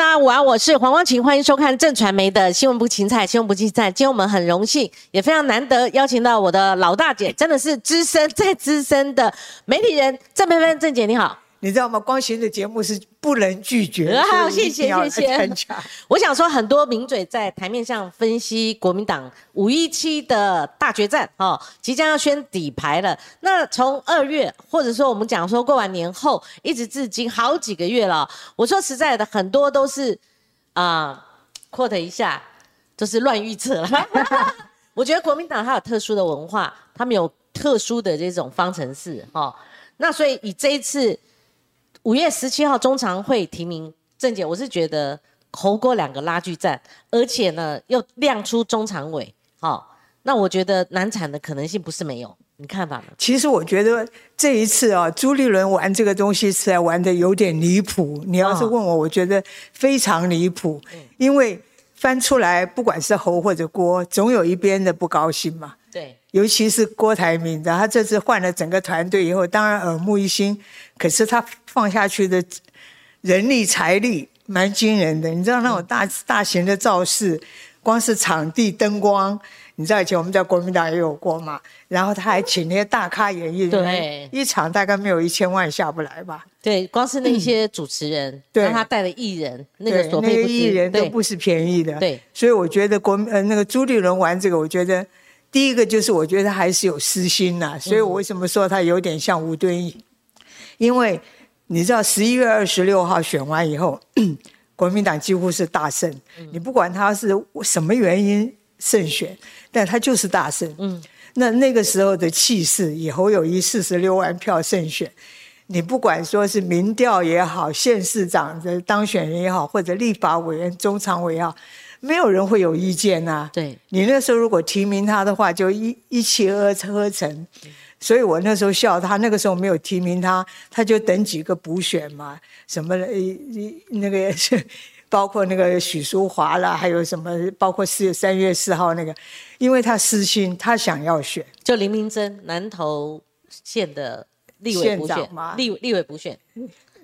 大家午安，我是黄光琴，欢迎收看正传媒的新闻部芹菜，新闻部芹菜。今天我们很荣幸，也非常难得邀请到我的老大姐，真的是资深再资深的媒体人郑佩芬郑姐，你好。你知道吗？光行的节目是不能拒绝。好，谢谢谢谢。我想说，很多名嘴在台面上分析国民党五一七的大决战，哦，即将要宣底牌了。那从二月，或者说我们讲说过完年后，一直至今好几个月了。我说实在的，很多都是啊，quote 一下，就是乱预测了。我觉得国民党它有特殊的文化，他们有特殊的这种方程式，哈。那所以以这一次。五月十七号中常会提名郑姐，我是觉得侯郭两个拉锯战，而且呢又亮出中常委，好，那我觉得难产的可能性不是没有，你看法呢？其实我觉得这一次啊，朱立伦玩这个东西是在玩的有点离谱。你要是问我，我觉得非常离谱，因为翻出来不管是侯或者郭，总有一边的不高兴嘛。对，尤其是郭台铭，他这次换了整个团队以后，当然耳目一新。可是他放下去的人力财力蛮惊人的。你知道那种大大型的造势，光是场地灯光，你知道以前我们在国民党也有过嘛？然后他还请那些大咖演艺人，一场大概没有一千万下不来吧？对，光是那些主持人，让他带的艺人，那个所费艺人都不是便宜的。对，所以我觉得国呃那个朱立伦玩这个，我觉得。第一个就是我觉得还是有私心呐，所以我为什么说他有点像吴敦义？因为你知道十一月二十六号选完以后，国民党几乎是大胜。你不管他是什么原因胜选，但他就是大胜。嗯，那那个时候的气势，以侯友谊四十六万票胜选，你不管说是民调也好，县市长的当选人也好，或者立法委员、中常委也好。没有人会有意见呐。对你那时候如果提名他的话，就一一气呵呵成。所以我那时候笑他，那个时候没有提名他，他就等几个补选嘛，什么那个 包括那个许淑华啦，还有什么包括四三月四号那个，因为他私心，他想要选。就林明珍南投县的立委补选嘛，立立委补选。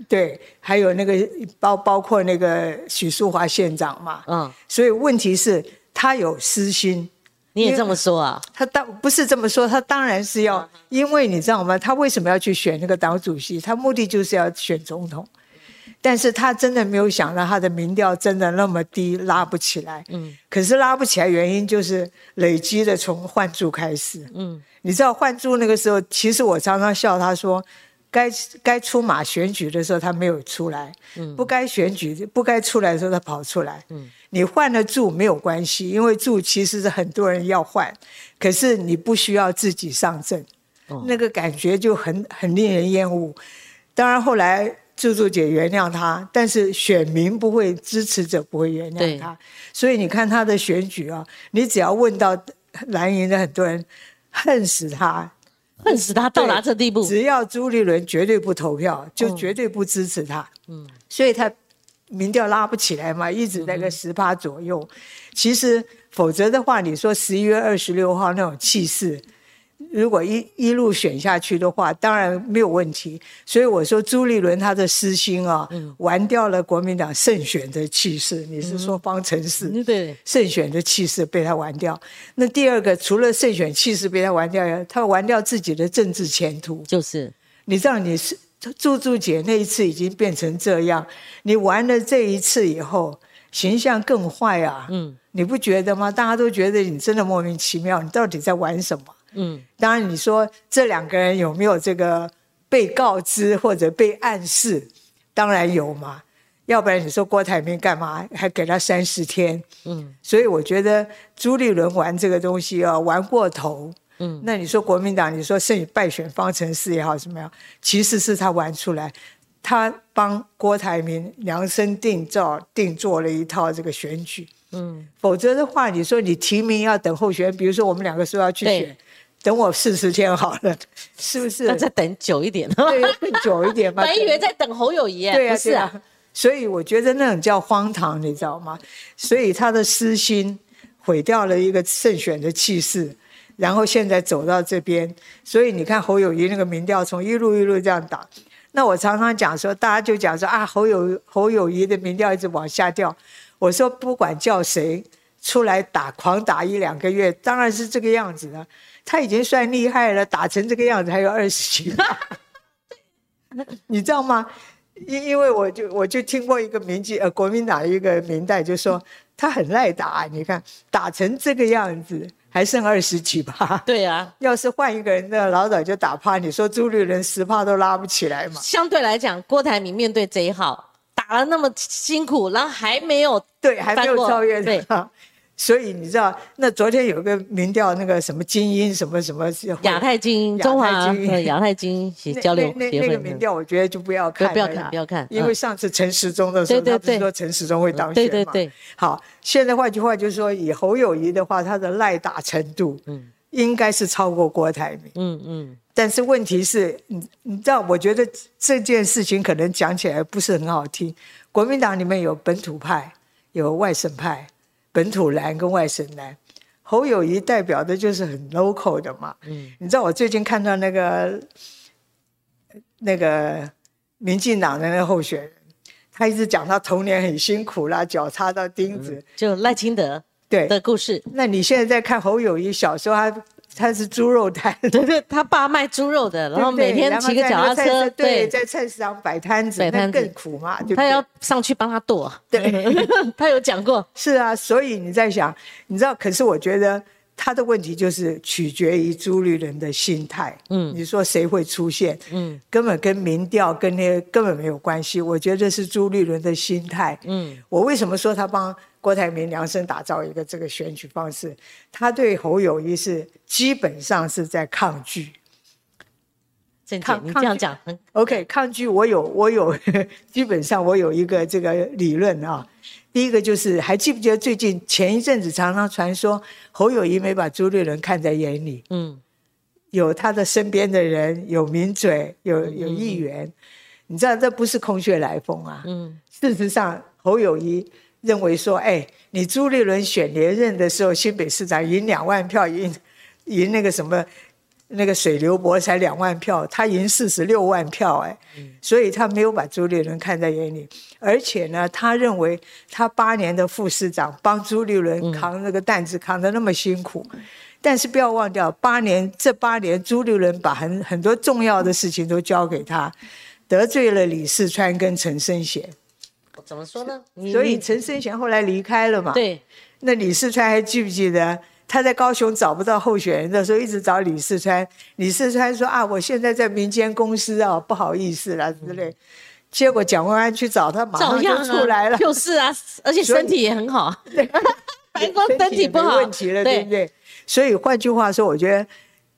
对，还有那个包包括那个许淑华县长嘛，嗯，所以问题是他有私心，你也这么说啊？他当不是这么说，他当然是要，因为你知道吗？他为什么要去选那个党主席？他目的就是要选总统，但是他真的没有想到他的民调真的那么低，拉不起来。嗯，可是拉不起来原因就是累积的从换柱开始。嗯，你知道换柱那个时候，其实我常常笑他说。该该出马选举的时候，他没有出来；不该选举、不该出来的时候，他跑出来。你换了住没有关系，因为住其实是很多人要换，可是你不需要自己上阵，那个感觉就很很令人厌恶。当然后来柱柱姐原谅他，但是选民不会支持者不会原谅他，所以你看他的选举啊，你只要问到蓝营的很多人恨死他。恨死他到达这地步，只要朱立伦绝对不投票，就绝对不支持他。嗯，所以他民调拉不起来嘛，一直在个十趴左右。其实否则的话，你说十一月二十六号那种气势。如果一一路选下去的话，当然没有问题。所以我说朱立伦他的私心啊，玩掉了国民党胜选的气势。你是说方程式？对，胜选的气势被他玩掉。那第二个，除了胜选气势被他玩掉，他玩掉自己的政治前途。就是，你知道你是朱朱姐那一次已经变成这样，你玩了这一次以后，形象更坏啊。嗯，你不觉得吗？大家都觉得你真的莫名其妙，你到底在玩什么？嗯，当然，你说这两个人有没有这个被告知或者被暗示？当然有嘛，要不然你说郭台铭干嘛还给他三十天？嗯，所以我觉得朱立伦玩这个东西啊，玩过头。嗯，那你说国民党，你说胜败选方程式也好，怎么样？其实是他玩出来，他帮郭台铭量身定造、定做了一套这个选举。嗯，否则的话，你说你提名要等候选，比如说我们两个说要去选。等我四十天好了，是不是？那再等久一点，对，更久一点嘛。本以为在等侯友谊，对啊，是啊。所以我觉得那种叫荒唐，你知道吗？所以他的私心毁掉了一个胜选的气势，然后现在走到这边，所以你看侯友谊那个民调从一路一路这样打，那我常常讲说，大家就讲说啊，侯友侯友谊的民调一直往下掉。我说不管叫谁出来打，狂打一两个月，当然是这个样子了。他已经算厉害了，打成这个样子还有二十几，你知道吗？因因为我就我就听过一个民进呃国民党一个民代就说他很赖打，你看打成这个样子。还剩二十几吧？对呀，要是换一个人，那老早就打趴。你说朱立伦十趴都拉不起来嘛？相对来讲，郭台铭面对贼好打了那么辛苦，然后还没有对，还没有超越对。所以你知道，那昨天有个民调，那个什么精英什么什么亚太精英，中华亚太精英 交流那那个民调，我觉得就不要看，不要看，不要看，因为上次陈时中的时候，他不是说陈时中会当选嘛？对对对。好，现在换句话就是说，以侯友谊的话，他的赖打程度，嗯，应该是超过郭台铭，嗯嗯。但是问题是，你你知道，我觉得这件事情可能讲起来不是很好听。国民党里面有本土派，有外省派。本土蓝跟外省蓝，侯友谊代表的就是很 local 的嘛。嗯，你知道我最近看到那个那个民进党的那个候选人，他一直讲他童年很辛苦啦，脚插到钉子，就赖清德对的故事。那你现在在看侯友谊小时候他。他是猪肉摊，对对，他爸卖猪肉的，然后每天骑个脚踏车，对，在菜市场摆摊子，那更苦嘛，他要上去帮他剁，对，他有讲过，是啊，所以你在想，你知道，可是我觉得他的问题就是取决于朱立伦的心态，嗯，你说谁会出现，嗯，根本跟民调跟那些根本没有关系，我觉得是朱立伦的心态，嗯，我为什么说他帮？郭台铭量身打造一个这个选举方式，他对侯友谊是基本上是在抗拒。抗你这样讲，OK，抗拒。我有我有，基本上我有一个这个理论啊。第一个就是还记不记得最近前一阵子常常传说侯友谊没把朱立伦看在眼里，嗯，有他的身边的人，有名嘴，有有议员，你知道这不是空穴来风啊。嗯，事实上侯友谊。认为说，哎，你朱立伦选连任的时候，新北市长赢两万票，赢赢那个什么，那个水流博才两万票，他赢四十六万票，哎，所以他没有把朱立伦看在眼里，而且呢，他认为他八年的副市长帮朱立伦扛那个担子扛得那么辛苦，但是不要忘掉，八年这八年朱立伦把很很多重要的事情都交给他，得罪了李世川跟陈生贤。怎么说呢？所以陈生贤后来离开了嘛？对。那李世川还记不记得他在高雄找不到候选人的时候，一直找李世川。李世川说：“啊，我现在在民间公司啊，不好意思了之类。”结果蒋万安去找他，马上就出来了。就是啊，而且身体也很好。对，白光身体不好。问题了，对不对？所以换句话说，我觉得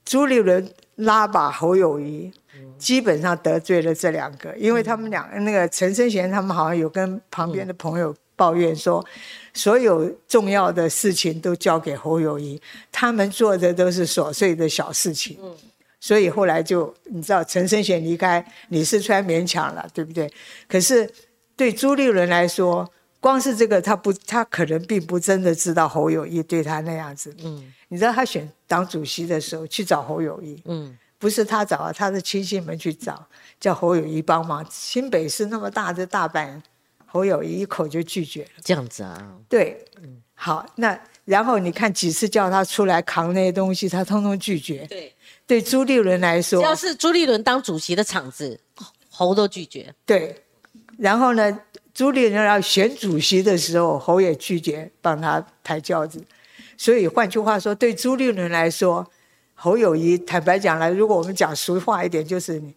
朱立伦拉把侯友谊。基本上得罪了这两个，因为他们两那个陈生贤他们好像有跟旁边的朋友抱怨说，所有重要的事情都交给侯友谊，他们做的都是琐碎的小事情。嗯，所以后来就你知道陈生贤离开，李世川勉强了，对不对？可是对朱立伦来说，光是这个他不，他可能并不真的知道侯友谊对他那样子。嗯，你知道他选党主席的时候去找侯友谊。嗯。不是他找啊，他的亲戚们去找，叫侯友谊帮忙。新北市那么大的大板，侯友谊一口就拒绝了。这样子啊？对，嗯，好，那然后你看几次叫他出来扛那些东西，他通通拒绝。对，对朱立伦来说，只要是朱立伦当主席的场子，侯都拒绝。对，然后呢，朱立伦要选主席的时候，侯也拒绝帮他抬轿子。所以换句话说，对朱立伦来说。侯友谊，坦白讲来，如果我们讲俗话一点，就是你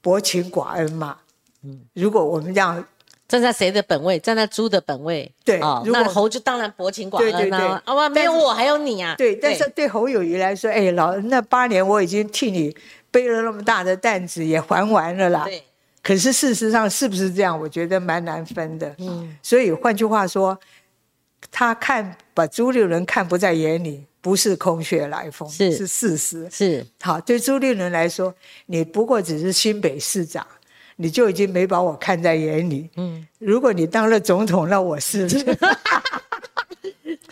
薄情寡恩嘛。嗯，如果我们这样站在谁的本位，站在猪的本位，对啊，那侯就当然薄情寡恩啊。啊，没有我还有你啊。对，但是对侯友谊来说，哎，老那八年我已经替你背了那么大的担子，也还完了啦。对。可是事实上是不是这样？我觉得蛮难分的。嗯。所以换句话说，他看把朱立伦看不在眼里。不是空穴来风，是是事实。是好，对朱立伦来说，你不过只是新北市长，你就已经没把我看在眼里。嗯，如果你当了总统，那我是。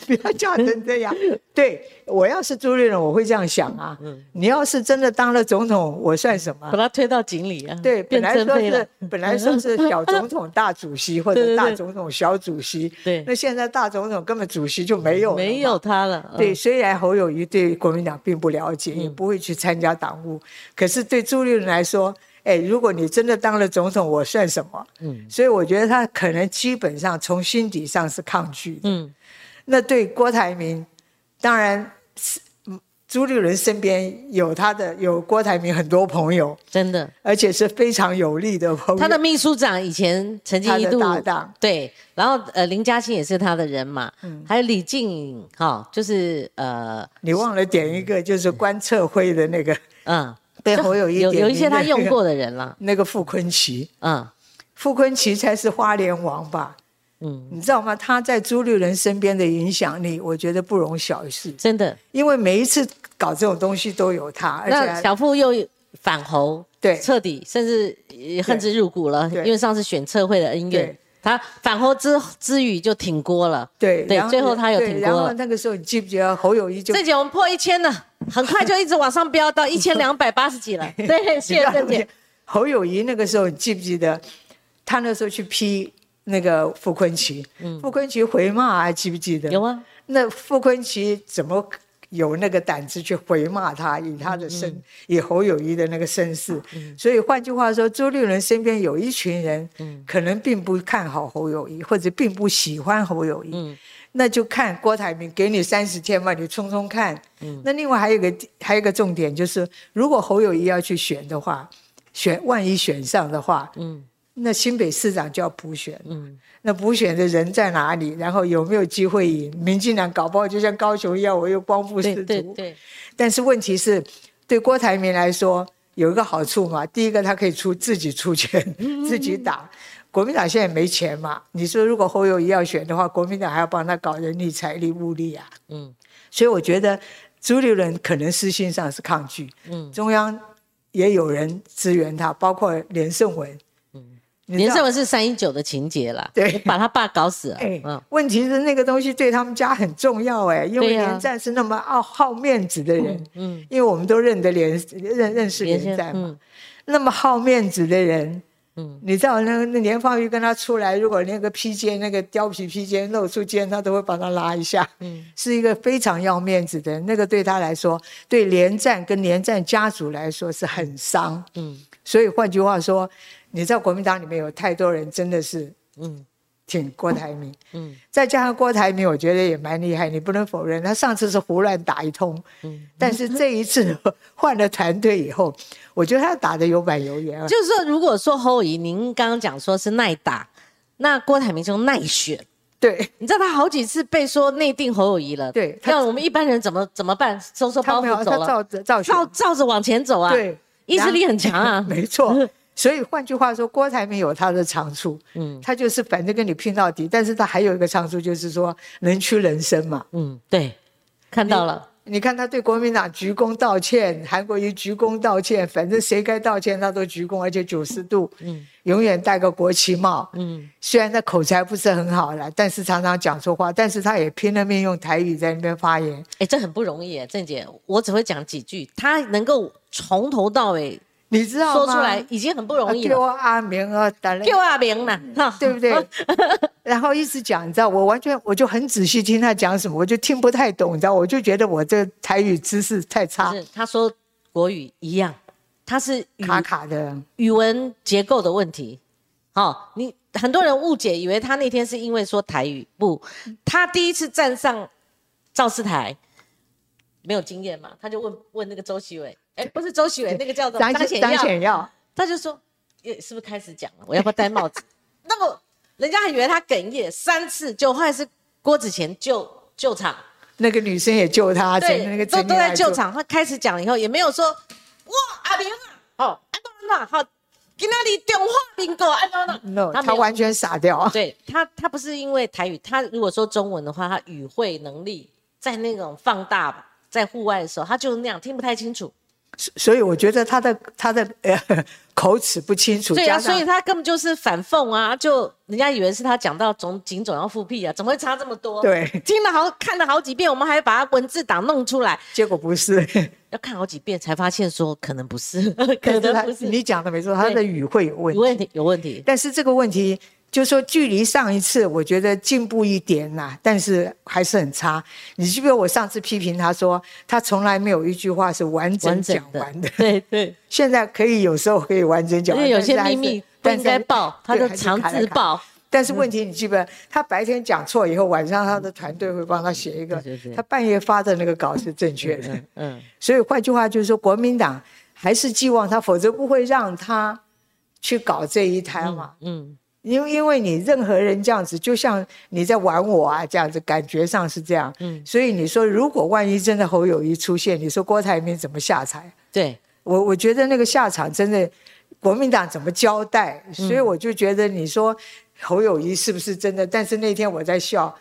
不要叫成这样。对我要是朱立伦，我会这样想啊。你要是真的当了总统，我算什么？把他推到井里啊。对，本来说是本来说是小总统大主席或者 大总统小主席。对。那现在大总统根本主席就没有没有他了。对，虽然侯友谊对国民党并不了解，也不会去参加党务，可是对朱立伦来说。哎，如果你真的当了总统，我算什么？嗯，所以我觉得他可能基本上从心底上是抗拒的。嗯，那对郭台铭，当然是朱立伦身边有他的有郭台铭很多朋友，真的，而且是非常有利的朋友。他的秘书长以前曾经一度搭档，对，然后呃林嘉欣也是他的人嘛，嗯，还有李静，哈，就是呃，你忘了点一个，就是观测辉的那个，嗯。背后有一有有一些他用过的人了，那个傅坤奇，嗯，傅坤奇才是花莲王吧？嗯，你知道吗？他在朱立伦身边的影响力，我觉得不容小视。真的，因为每一次搞这种东西都有他，而且小傅又反侯，对，彻底甚至恨之入骨了。因为上次选测会的恩怨。他反侯之之语就挺锅了，对对，最后他有挺锅。然后那个时候你记不记得侯友谊就这节我们破一千了，很快就一直往上飙到一千两百八十几了。对，谢谢郑姐。侯友谊那个时候你记不记得，他那时候去批那个傅昆萁，傅昆萁回骂还记不记得？有啊。那傅昆萁怎么？有那个胆子去回骂他，以他的身，以侯友谊的那个身世，所以换句话说，周立伦身边有一群人，可能并不看好侯友谊，或者并不喜欢侯友谊，那就看郭台铭给你三十天嘛，你冲冲看。那另外还有一个还有一个重点就是，如果侯友谊要去选的话，选万一选上的话，那新北市长就要补选。嗯那补选的人在哪里？然后有没有机会赢？民进党搞不好就像高雄一样，我又光复四族。对对。但是问题是，对郭台铭来说有一个好处嘛。第一个，他可以出自己出钱，自己打。国民党现在没钱嘛？你说如果侯友谊要选的话，国民党还要帮他搞人力、财力、物力啊。嗯。所以我觉得朱立伦可能私心上是抗拒。嗯。中央也有人支援他，包括连胜文。连胜文是三一九的情节啦，对，把他爸搞死了。嗯，问题是那个东西对他们家很重要哎，因为连战是那么好好面子的人，嗯，因为我们都认得连认认识连战嘛，那么好面子的人，嗯，你知道那那连方玉跟他出来，如果那个披肩那个貂皮披肩露出肩，他都会把他拉一下，嗯，是一个非常要面子的人，那个对他来说，对连战跟连战家族来说是很伤，嗯，所以换句话说。你知道国民党里面有太多人真的是，嗯，挺郭台铭，嗯，再加上郭台铭，我觉得也蛮厉害，你不能否认，他上次是胡乱打一通，嗯，但是这一次换了团队以后，我觉得他打的有板有眼。就是说，如果说侯友您刚刚讲说是耐打，那郭台铭就耐选。对，你知道他好几次被说内定侯友谊了，对，让我们一般人怎么怎么办？收收包袱走了，照着照照照着往前走啊，对，意志力很强啊，没错。所以换句话说，郭台铭有他的长处，嗯，他就是反正跟你拼到底，但是他还有一个长处，就是说能屈能伸嘛，嗯，对，看到了，你看他对国民党鞠躬道歉，韩国瑜鞠躬道歉，反正谁该道歉他都鞠躬，而且九十度，嗯，永远戴个国旗帽，嗯，虽然他口才不是很好了，但是常常讲错话，但是他也拼了命用台语在那边发言，哎，这很不容易，郑姐，我只会讲几句，他能够从头到尾。你知道吗？说出来已经很不容易了。叫阿明啊，叫阿明呢，对不对？然后一直讲，你知道，我完全我就很仔细听他讲什么，我就听不太懂，你知道，我就觉得我这台语知识太差。是他说国语一样，他是卡卡的语文结构的问题。好，你很多人误解，以为他那天是因为说台语，不，他第一次站上造势台，没有经验嘛，他就问问那个周习伟。哎，不是周喜伟，那个叫做张显耀，他就说，也是不是开始讲了？我要不要戴帽子？那么人家还以为他哽咽三次，就后来是郭子乾救救场，那个女生也救他，对，那个都都在救场。他开始讲以后，也没有说哇阿明啊，好安东啊，好，今天你电话宾过安东啊，no，他完全傻掉。对他，他不是因为台语，他如果说中文的话，他语会能力在那种放大，在户外的时候，他就那样听不太清楚。所以我觉得他的他的呃 口齿不清楚，对啊，所以他根本就是反讽啊，就人家以为是他讲到总警总要复辟啊，怎么会差这么多？对，听了好看了好几遍，我们还把他文字档弄出来，结果不是，要看好几遍才发现说可能不是，可能不是。你讲的没错，他的语会有问题，有问题，有问题。但是这个问题。就说距离上一次，我觉得进步一点呐，但是还是很差。你记不记得我上次批评他说，他从来没有一句话是完整讲完的。对对。现在可以有时候可以完整讲，因为有些秘密不应该报，他就强制报。但是问题你记不？他白天讲错以后，晚上他的团队会帮他写一个，他半夜发的那个稿是正确的。嗯。所以换句话就是说，国民党还是寄望他，否则不会让他去搞这一摊嘛。嗯。因为因为你任何人这样子，就像你在玩我啊，这样子感觉上是这样。嗯，所以你说如果万一真的侯友谊出现，你说郭台铭怎么下台？对我，我觉得那个下场真的，国民党怎么交代？所以我就觉得你说侯友谊是不是真的？但是那天我在笑，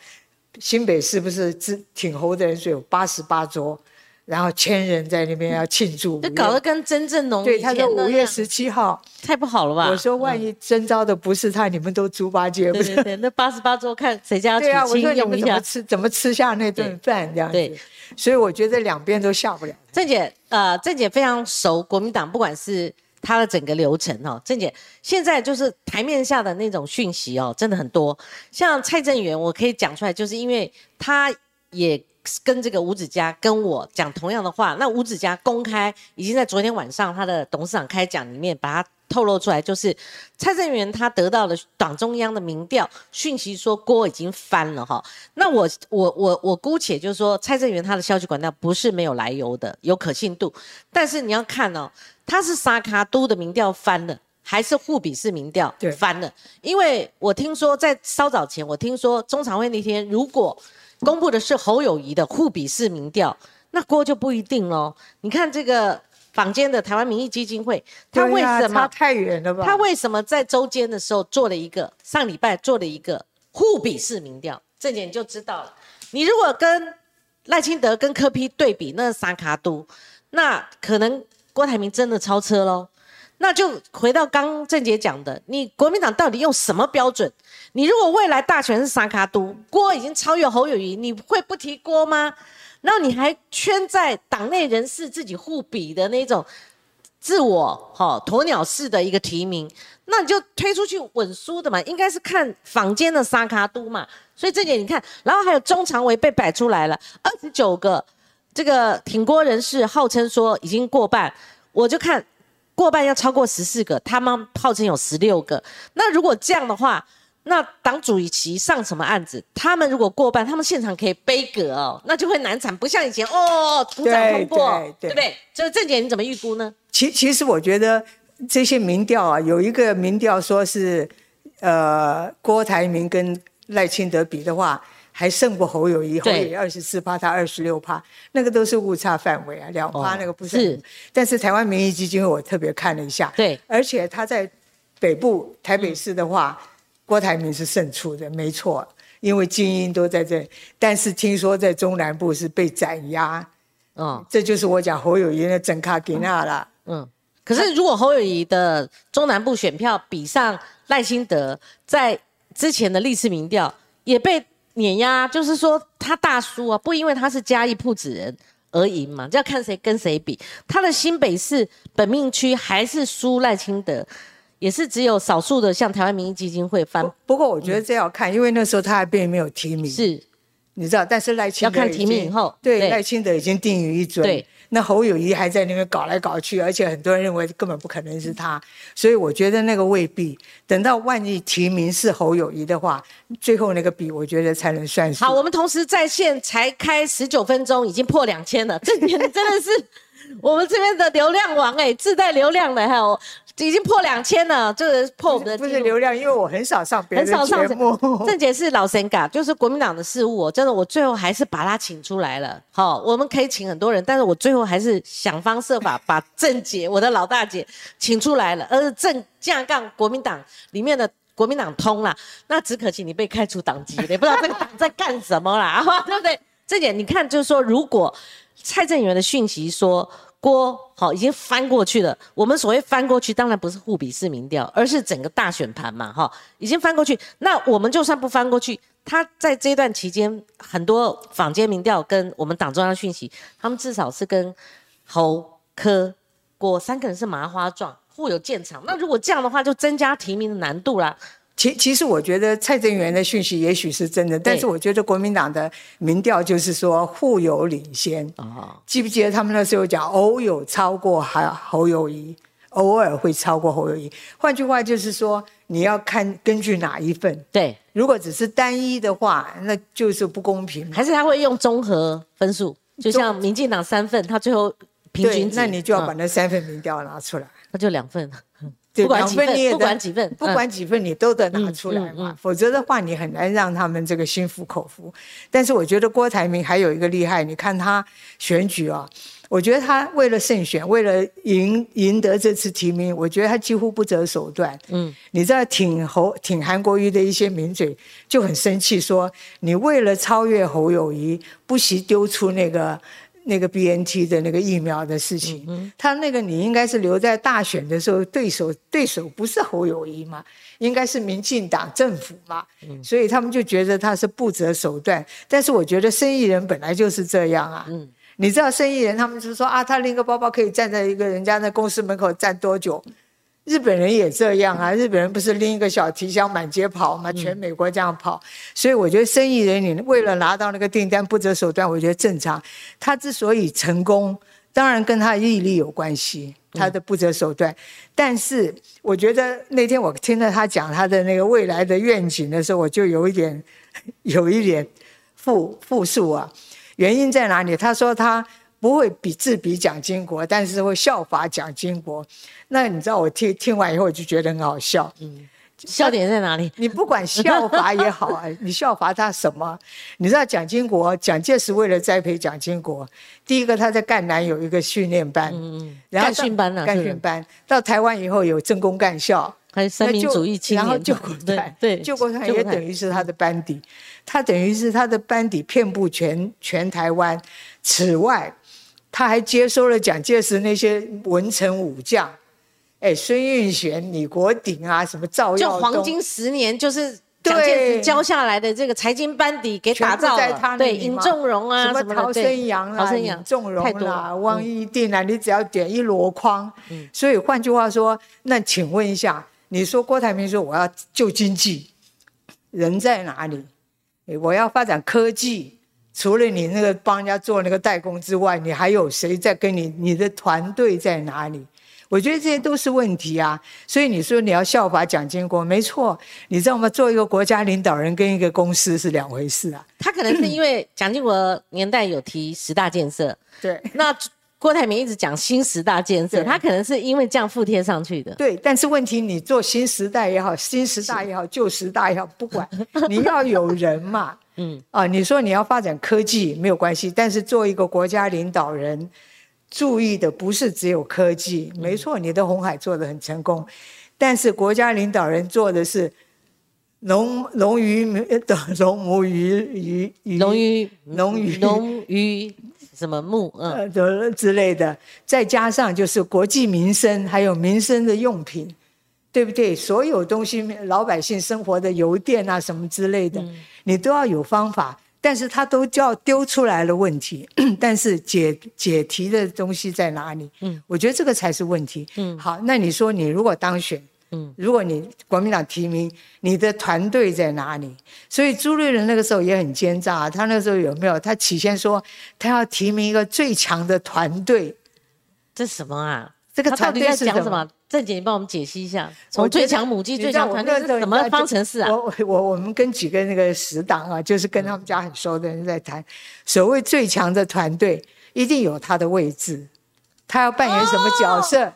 新北是不是挺侯的人是有八十八桌？然后千人在那边要庆祝，这搞得跟真正农对他说五月十七号太不好了吧？我说万一征召的不是他，你们都猪八戒不是？那八十八桌看谁家对啊，我说你们怎么吃怎么吃下那顿饭这样子？所以我觉得两边都下不了。郑姐呃，郑姐非常熟国民党，不管是他的整个流程哦。郑姐现在就是台面下的那种讯息哦，真的很多。像蔡正元，我可以讲出来，就是因为他也。跟这个吴子嘉跟我讲同样的话，那吴子嘉公开已经在昨天晚上他的董事长开讲里面把它透露出来，就是蔡正元他得到了党中央的民调讯息，说锅已经翻了哈。那我我我我姑且就是说，蔡正元他的消息管道不是没有来由的，有可信度。但是你要看哦，他是沙卡都的民调翻了，还是互比式民调翻了？因为我听说在稍早前，我听说中常会那天如果。公布的是侯友谊的互比式民调，那锅就不一定喽。你看这个坊间的台湾民意基金会，他为什么太远了吧？他为什么在周间的时候做了一个上礼拜做了一个互比式民调？这点就知道了。你如果跟赖清德跟柯批对比，那三卡都，那可能郭台铭真的超车喽。那就回到刚郑杰讲的，你国民党到底用什么标准？你如果未来大权是沙卡都，郭已经超越侯友谊，你会不提郭吗？然后你还圈在党内人士自己互比的那种自我哈鸵鸟式的一个提名，那你就推出去稳输的嘛，应该是看坊间的沙卡都嘛。所以这点你看，然后还有中常委被摆出来了，二十九个这个挺郭人士号称说已经过半，我就看。过半要超过十四个，他们号称有十六个。那如果这样的话，那党主席上什么案子？他们如果过半，他们现场可以背阁哦，那就会难产，不像以前哦，鼓掌通过，对不对？所以郑姐你怎么预估呢？其其实我觉得这些民调啊，有一个民调说是，呃，郭台铭跟赖清德比的话。还胜过侯友谊，侯友谊二十四趴，他二十六趴，那个都是误差范围啊，两趴那个不是。但是台湾民意基金会我特别看了一下，对，而且他在北部台北市的话，郭台铭是胜出的，没错，因为精英都在这。但是听说在中南部是被斩压，嗯，这就是我讲侯友谊的整卡给那了。嗯，可是如果侯友谊的中南部选票比上赖清德，在之前的历次民调也被。碾压就是说他大输啊，不因为他是嘉义铺子人而赢嘛，就要看谁跟谁比。他的新北市本命区还是输赖清德，也是只有少数的像台湾民意基金会翻。不过我觉得这要看，因为那时候他还并没有提名，是，你知道，但是赖清德要看提名以后，对赖清德已经定于一尊。对。那侯友谊还在那边搞来搞去，而且很多人认为根本不可能是他，所以我觉得那个未必。等到万一提名是侯友谊的话，最后那个比我觉得才能算是。好，我们同时在线才开十九分钟，已经破两千了，这点真的是 我们这边的流量王哎，自带流量的还有。已经破两千了，就是破我们的不是流量，因为我很少上别人的节目。郑姐是老神嘎，就是国民党的事务，真的，我最后还是把她请出来了。好，我们可以请很多人，但是我最后还是想方设法把郑姐，我的老大姐请出来了。而郑架杠国民党里面的国民党通了，那只可惜你被开除党籍，也不知道这个党在干什么啦，对不对？郑姐，你看，就是说，如果蔡正元的讯息说。锅好已经翻过去了。我们所谓翻过去，当然不是互比式民调，而是整个大选盘嘛，哈，已经翻过去。那我们就算不翻过去，他在这段期间，很多坊间民调跟我们党中央讯息，他们至少是跟侯科郭三个人是麻花状，互有建场。那如果这样的话，就增加提名的难度啦。其其实我觉得蔡正元的讯息也许是真的，但是我觉得国民党的民调就是说互有领先。哦，记不记得他们那时候讲偶有超过还侯友谊，偶尔会超过侯友谊。换句话就是说，你要看根据哪一份。对，如果只是单一的话，那就是不公平。还是他会用综合分数，就像民进党三份，他最后平均，那你就要把那三份民调拿出来。那就两份。不管几份，不管几份，不管几份，你都得拿出来嘛，否则的话，你很难让他们这个心服口服。但是我觉得郭台铭还有一个厉害，你看他选举啊，我觉得他为了胜选，为了赢赢得这次提名，我觉得他几乎不择手段。嗯，你知道挺侯挺韩国瑜的一些名嘴就很生气，说你为了超越侯友谊，不惜丢出那个。那个 B N T 的那个疫苗的事情，他那个你应该是留在大选的时候，对手对手不是侯友谊嘛？应该是民进党政府嘛，所以他们就觉得他是不择手段。但是我觉得生意人本来就是这样啊，你知道生意人他们就说啊，他拎个包包可以站在一个人家的公司门口站多久？日本人也这样啊！日本人不是拎一个小提箱满街跑吗？全美国这样跑，所以我觉得生意人你为了拿到那个订单不择手段，我觉得正常。他之所以成功，当然跟他毅力有关系，他的不择手段。但是我觉得那天我听到他讲他的那个未来的愿景的时候，我就有一点有一点负负数啊。原因在哪里？他说他。不会比自比蒋经国，但是会效法蒋经国。那你知道我听听完以后，我就觉得很好笑。嗯，笑点在哪里？你不管效法也好啊，你效法他什么？你知道蒋经国、蒋介石为了栽培蒋经国，第一个他在赣南有一个训练班，嗯嗯，干训班呢？干训班到台湾以后有政工干校，还有三民主义青年，然后救国团，对，救国团也等于是他的班底，他等于是他的班底遍布全全台湾。此外，他还接收了蒋介石那些文臣武将，哎，孙运璇、李国鼎啊，什么赵耀东，就黄金十年，就是蒋介石教下来的这个财经班底给打造了。对，尹仲荣啊，什么陶生阳啊，尹仲荣啊，汪一定啊，你只要点一箩筐。嗯，所以换句话说，那请问一下，你说郭台铭说我要救经济，人在哪里？我要发展科技。除了你那个帮人家做那个代工之外，你还有谁在跟你？你的团队在哪里？我觉得这些都是问题啊。所以你说你要效法蒋经国，没错。你知道吗？做一个国家领导人跟一个公司是两回事啊。他可能是因为蒋经国年代有提十大建设，对。那郭台铭一直讲新十大建设，他可能是因为这样附贴上去的。对，但是问题你做新时代也好，新时代也好，旧时代也好，不管你要有人嘛。嗯啊，你说你要发展科技没有关系，但是做一个国家领导人，注意的不是只有科技。没错，你的红海做的很成功，但是国家领导人做的是农农渔的农牧渔渔农渔农渔农渔什么牧嗯之类的，再加上就是国计民生，还有民生的用品。对不对？所有东西，老百姓生活的油电啊，什么之类的，你都要有方法。但是他都叫丢出来了问题，但是解解题的东西在哪里？嗯，我觉得这个才是问题。嗯，好，那你说你如果当选，嗯，如果你国民党提名，你的团队在哪里？所以朱立伦那个时候也很奸诈，他那个时候有没有？他起先说他要提名一个最强的团队，这什么啊？这个团队是什么？郑姐，你帮我们解析一下，从最强母鸡、最强团队是什么方程式啊？我我我们跟几个那个死党啊，就是跟他们家很熟的人在谈，所谓最强的团队一定有他的位置，他要扮演什么角色？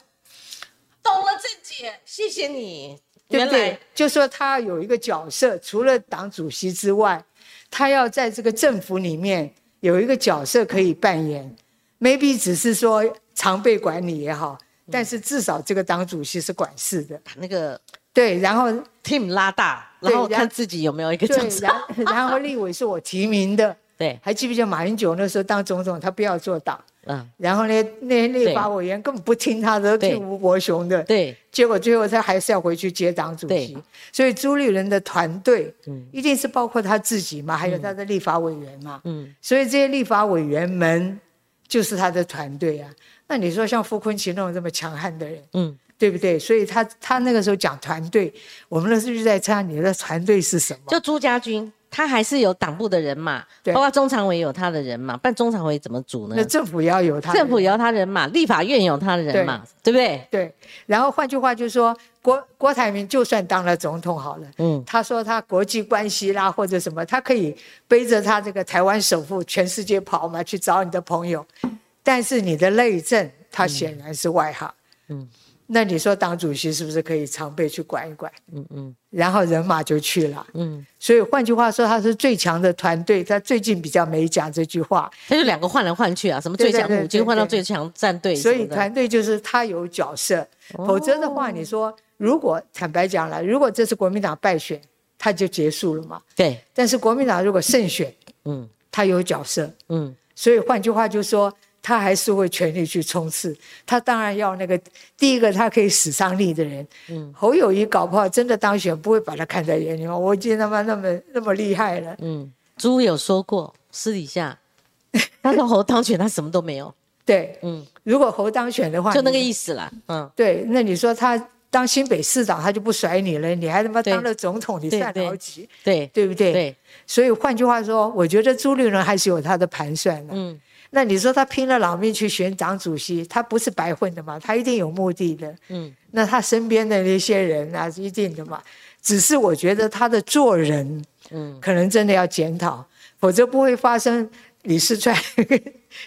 懂了，郑姐，谢谢你，对不对？就说他有一个角色，除了党主席之外，他要在这个政府里面有一个角色可以扮演，maybe 只是说。常备管理也好，但是至少这个党主席是管事的，把那个对，然后 team 拉大，然后看自己有没有一个角色。然后立委是我提名的，对，还记不记得马英九那时候当总统，他不要做党，嗯，然后呢，那些立法委员根本不听他的，听吴伯雄的，对，结果最后他还是要回去接党主席。所以朱立伦的团队，嗯，一定是包括他自己嘛，还有他的立法委员嘛，嗯，所以这些立法委员们就是他的团队啊。那你说像傅昆萁那种这么强悍的人，嗯。对不对？所以他他那个时候讲团队，我们那时候就在猜你的团队是什么？就朱家军，他还是有党部的人马，包括中常委有他的人马，办中常委怎么组呢？那政府也要有他，政府也要他人马，立法院有他的人马，对不对？对。然后换句话就是说，郭郭台铭就算当了总统好了，嗯，他说他国际关系啦或者什么，他可以背着他这个台湾首富全世界跑嘛，去找你的朋友，但是你的内政，他显然是外行，嗯。那你说党主席是不是可以常备去管一管？嗯嗯，然后人马就去了。嗯，所以换句话说，他是最强的团队。他最近比较没讲这句话。他就两个换来换去啊，什么最强母军换到最强战队。所以团队就是他有角色，否则的话，你说如果坦白讲了，如果这次国民党败选，他就结束了嘛？对。但是国民党如果胜选，嗯，他有角色，嗯，所以换句话就是说。他还是会全力去冲刺，他当然要那个第一个他可以使上力的人。嗯，侯友谊搞不好真的当选，不会把他看在眼里吗？我已经他妈那么那么厉害了。嗯，朱有说过私底下，他说侯当选他什么都没有。对，嗯，如果侯当选的话，就那个意思了。嗯，对，那你说他当新北市长，他就不甩你了，你还他妈当了总统，你算了几？对，对不对？对。所以换句话说，我觉得朱立伦还是有他的盘算的。嗯。那你说他拼了老命去选党主席，他不是白混的嘛？他一定有目的的。嗯，那他身边的那些人啊，一定的嘛。只是我觉得他的做人，嗯，可能真的要检讨，否则不会发生李世川、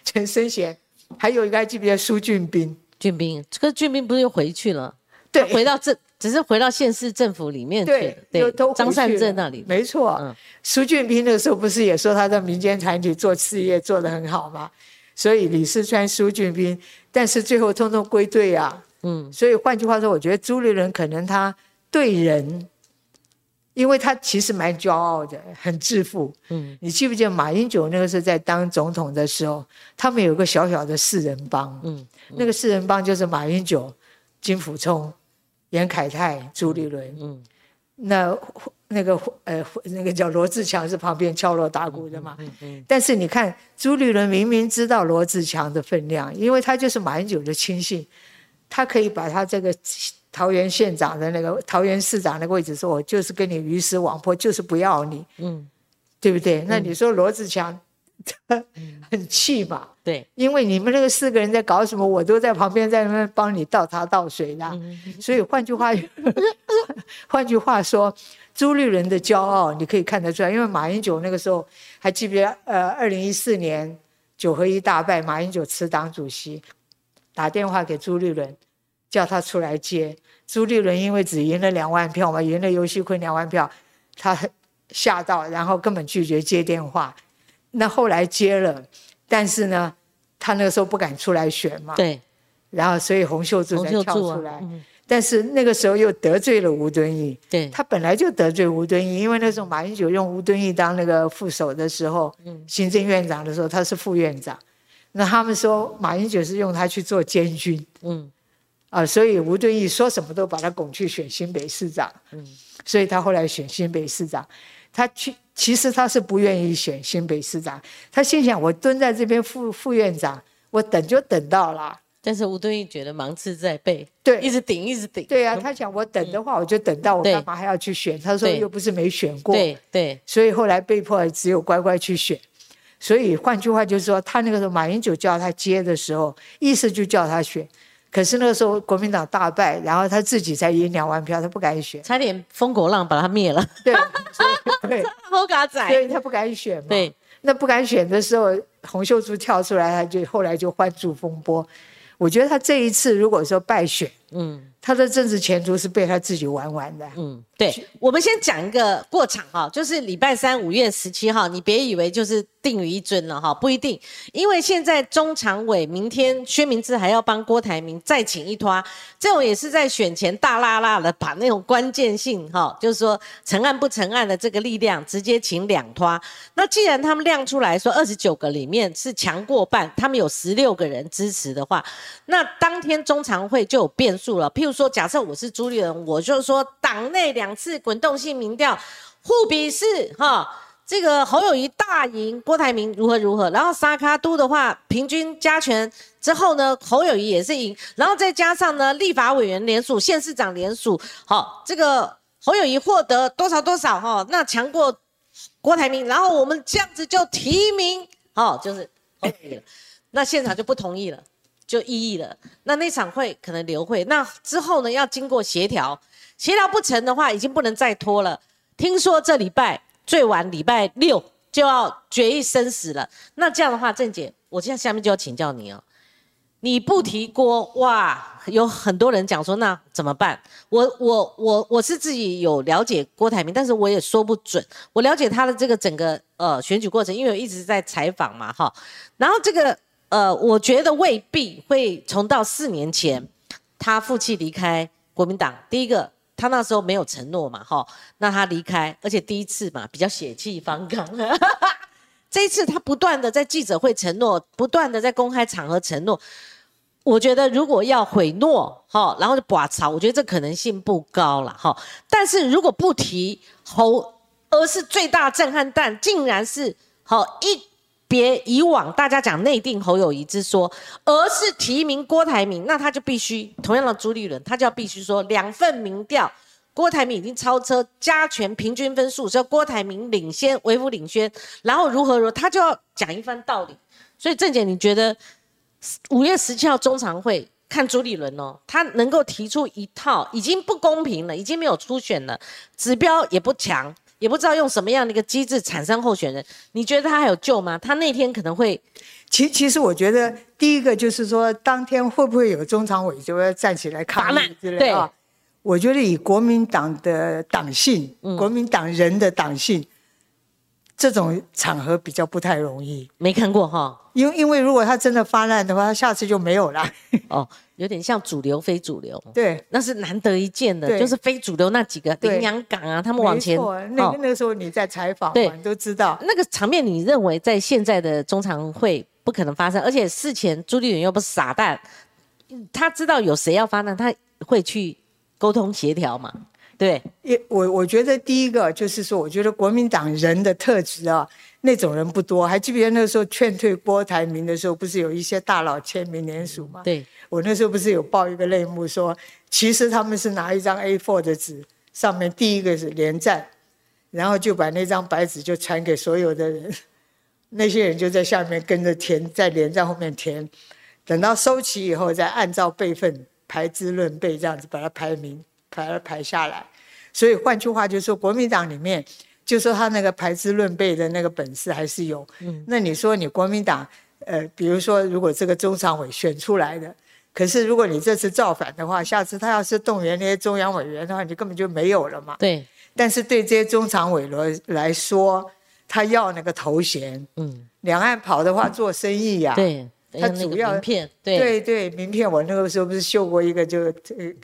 陈生贤，还有一个还记不记得苏俊斌？俊斌，这个俊斌不是又回去了？对，回到这。只是回到县市政府里面去，对，张善政那里，没错。苏俊斌那个时候不是也说他在民间团体做事业做得很好吗？所以李世川、苏俊斌，但是最后通通归队啊。嗯，所以换句话说，我觉得朱立伦可能他对人，因为他其实蛮骄傲的，很自负。嗯，你记不记得马英九那个时候在当总统的时候，他们有个小小的四人帮。嗯，那个四人帮就是马英九、金辅聪。严凯泰、朱立伦，嗯，那那个呃，那个叫罗志强是旁边敲锣打鼓的嘛，嗯嗯。但是你看朱立伦明明知道罗志强的分量，因为他就是马英九的亲信，他可以把他这个桃园县长的那个桃园市长那个位置说，我就是跟你鱼死网破，就是不要你，嗯，对不对？那你说罗志强？很气嘛？对，因为你们那个四个人在搞什么，我都在旁边在那边帮你倒茶倒水的。所以换句话，换句话说，朱立伦的骄傲你可以看得出来。因为马英九那个时候还记不记得？呃，二零一四年九合一大败，马英九辞党主席，打电话给朱立伦，叫他出来接。朱立伦因为只赢了两万票嘛，赢了尤熙坤两万票，他吓到，然后根本拒绝接电话。那后来接了，但是呢，他那个时候不敢出来选嘛。对。然后，所以洪秀柱才跳出来。但是那个时候又得罪了吴敦义。对。他本来就得罪吴敦义，因为那时候马英九用吴敦义当那个副手的时候，行政院长的时候他是副院长。那他们说马英九是用他去做监军。嗯。啊，所以吴敦义说什么都把他拱去选新北市长。嗯。所以他后来选新北市长，他去。其实他是不愿意选新北市长，他心想我蹲在这边副副院长，我等就等到了。但是吴敦义觉得芒刺在背，对，一直顶，一直顶。对啊，他想我等的话，我就等到我干嘛还要去选？他说又不是没选过，对对。所以后来被迫只有乖乖去选。所以换句话就是说，他那个时候马英九叫他接的时候，意思就叫他选。可是那个时候国民党大败，然后他自己才赢两万票，他不敢选，差点风狗浪把他灭了。对，对，好嘎仔，所以他不敢选嘛。对，那不敢选的时候，洪秀柱跳出来，他就后来就欢祝风波。我觉得他这一次如果说败选，嗯，他的政治前途是被他自己玩完的。嗯，对，我们先讲一个过场哈，就是礼拜三五月十七号，你别以为就是定于一尊了哈，不一定，因为现在中常委明天薛明志还要帮郭台铭再请一拖，这种也是在选前大拉拉的把那种关键性哈，就是说成案不成案的这个力量直接请两拖。那既然他们亮出来说二十九个里面是强过半，他们有十六个人支持的话，那当天中常会就有变数了。譬如说，假设我是朱立伦，我就说党内两次滚动性民调互比是哈，这个侯友谊大赢郭台铭如何如何，然后沙卡都的话平均加权之后呢，侯友谊也是赢，然后再加上呢立法委员联署、县市长联署，好，这个侯友谊获得多少多少哈，那强过郭台铭，然后我们这样子就提名，哦，就是侯友谊了，那现场就不同意了。就异议了，那那场会可能留会，那之后呢要经过协调，协调不成的话，已经不能再拖了。听说这礼拜最晚礼拜六就要决议生死了，那这样的话，郑姐，我现在下面就要请教你哦，你不提锅，哇，有很多人讲说那怎么办？我我我我是自己有了解郭台铭，但是我也说不准，我了解他的这个整个呃选举过程，因为我一直在采访嘛，哈，然后这个。呃，我觉得未必会重到四年前，他负气离开国民党。第一个，他那时候没有承诺嘛，哈，那他离开，而且第一次嘛，比较血气方刚。这一次他不断的在记者会承诺，不断的在公开场合承诺。我觉得如果要毁诺，哈，然后就拔草，我觉得这可能性不高了，哈。但是如果不提侯，而是最大震撼弹，竟然是好一。别以往大家讲内定侯友谊之说，而是提名郭台铭，那他就必须同样的朱立伦，他就要必须说两份民调，郭台铭已经超车加权平均分数，所以郭台铭领先，微幅领先，然后如何如何，他就要讲一番道理。所以郑姐，你觉得五月十七号中常会看朱立伦哦，他能够提出一套已经不公平了，已经没有初选了，指标也不强。也不知道用什么样的一个机制产生候选人，你觉得他还有救吗？他那天可能会，其其实我觉得第一个就是说，当天会不会有中常委就要站起来抗议之类啊？我觉得以国民党的党性，国民党人的党性。这种场合比较不太容易，没看过哈。因因为如果他真的发难的话，他下次就没有了。哦，有点像主流非主流。对，那是难得一见的，就是非主流那几个林洋港啊，他们往前。那那个时候你在采访，对，都知道那个场面。你认为在现在的中常会不可能发生，而且事前朱立伦又不是傻蛋，他知道有谁要发难，他会去沟通协调嘛。对，也我我觉得第一个就是说，我觉得国民党人的特质啊，那种人不多。还记不记得那时候劝退郭台铭的时候，不是有一些大佬签名联署吗？对，我那时候不是有报一个类目说，其实他们是拿一张 A4 的纸，上面第一个是连战，然后就把那张白纸就传给所有的人，那些人就在下面跟着填，在连战后面填，等到收齐以后再按照辈分排资论辈这样子把它排名。排排下来，所以换句话就是说，国民党里面就说他那个排资论辈的那个本事还是有。嗯，那你说你国民党，呃，比如说如果这个中常委选出来的，可是如果你这次造反的话，下次他要是动员那些中央委员的话，你根本就没有了嘛。对。但是对这些中常委来来说，他要那个头衔。嗯。两岸跑的话，做生意呀。对。他主要名片，对。对对，名片我那个时候不是秀过一个，就呃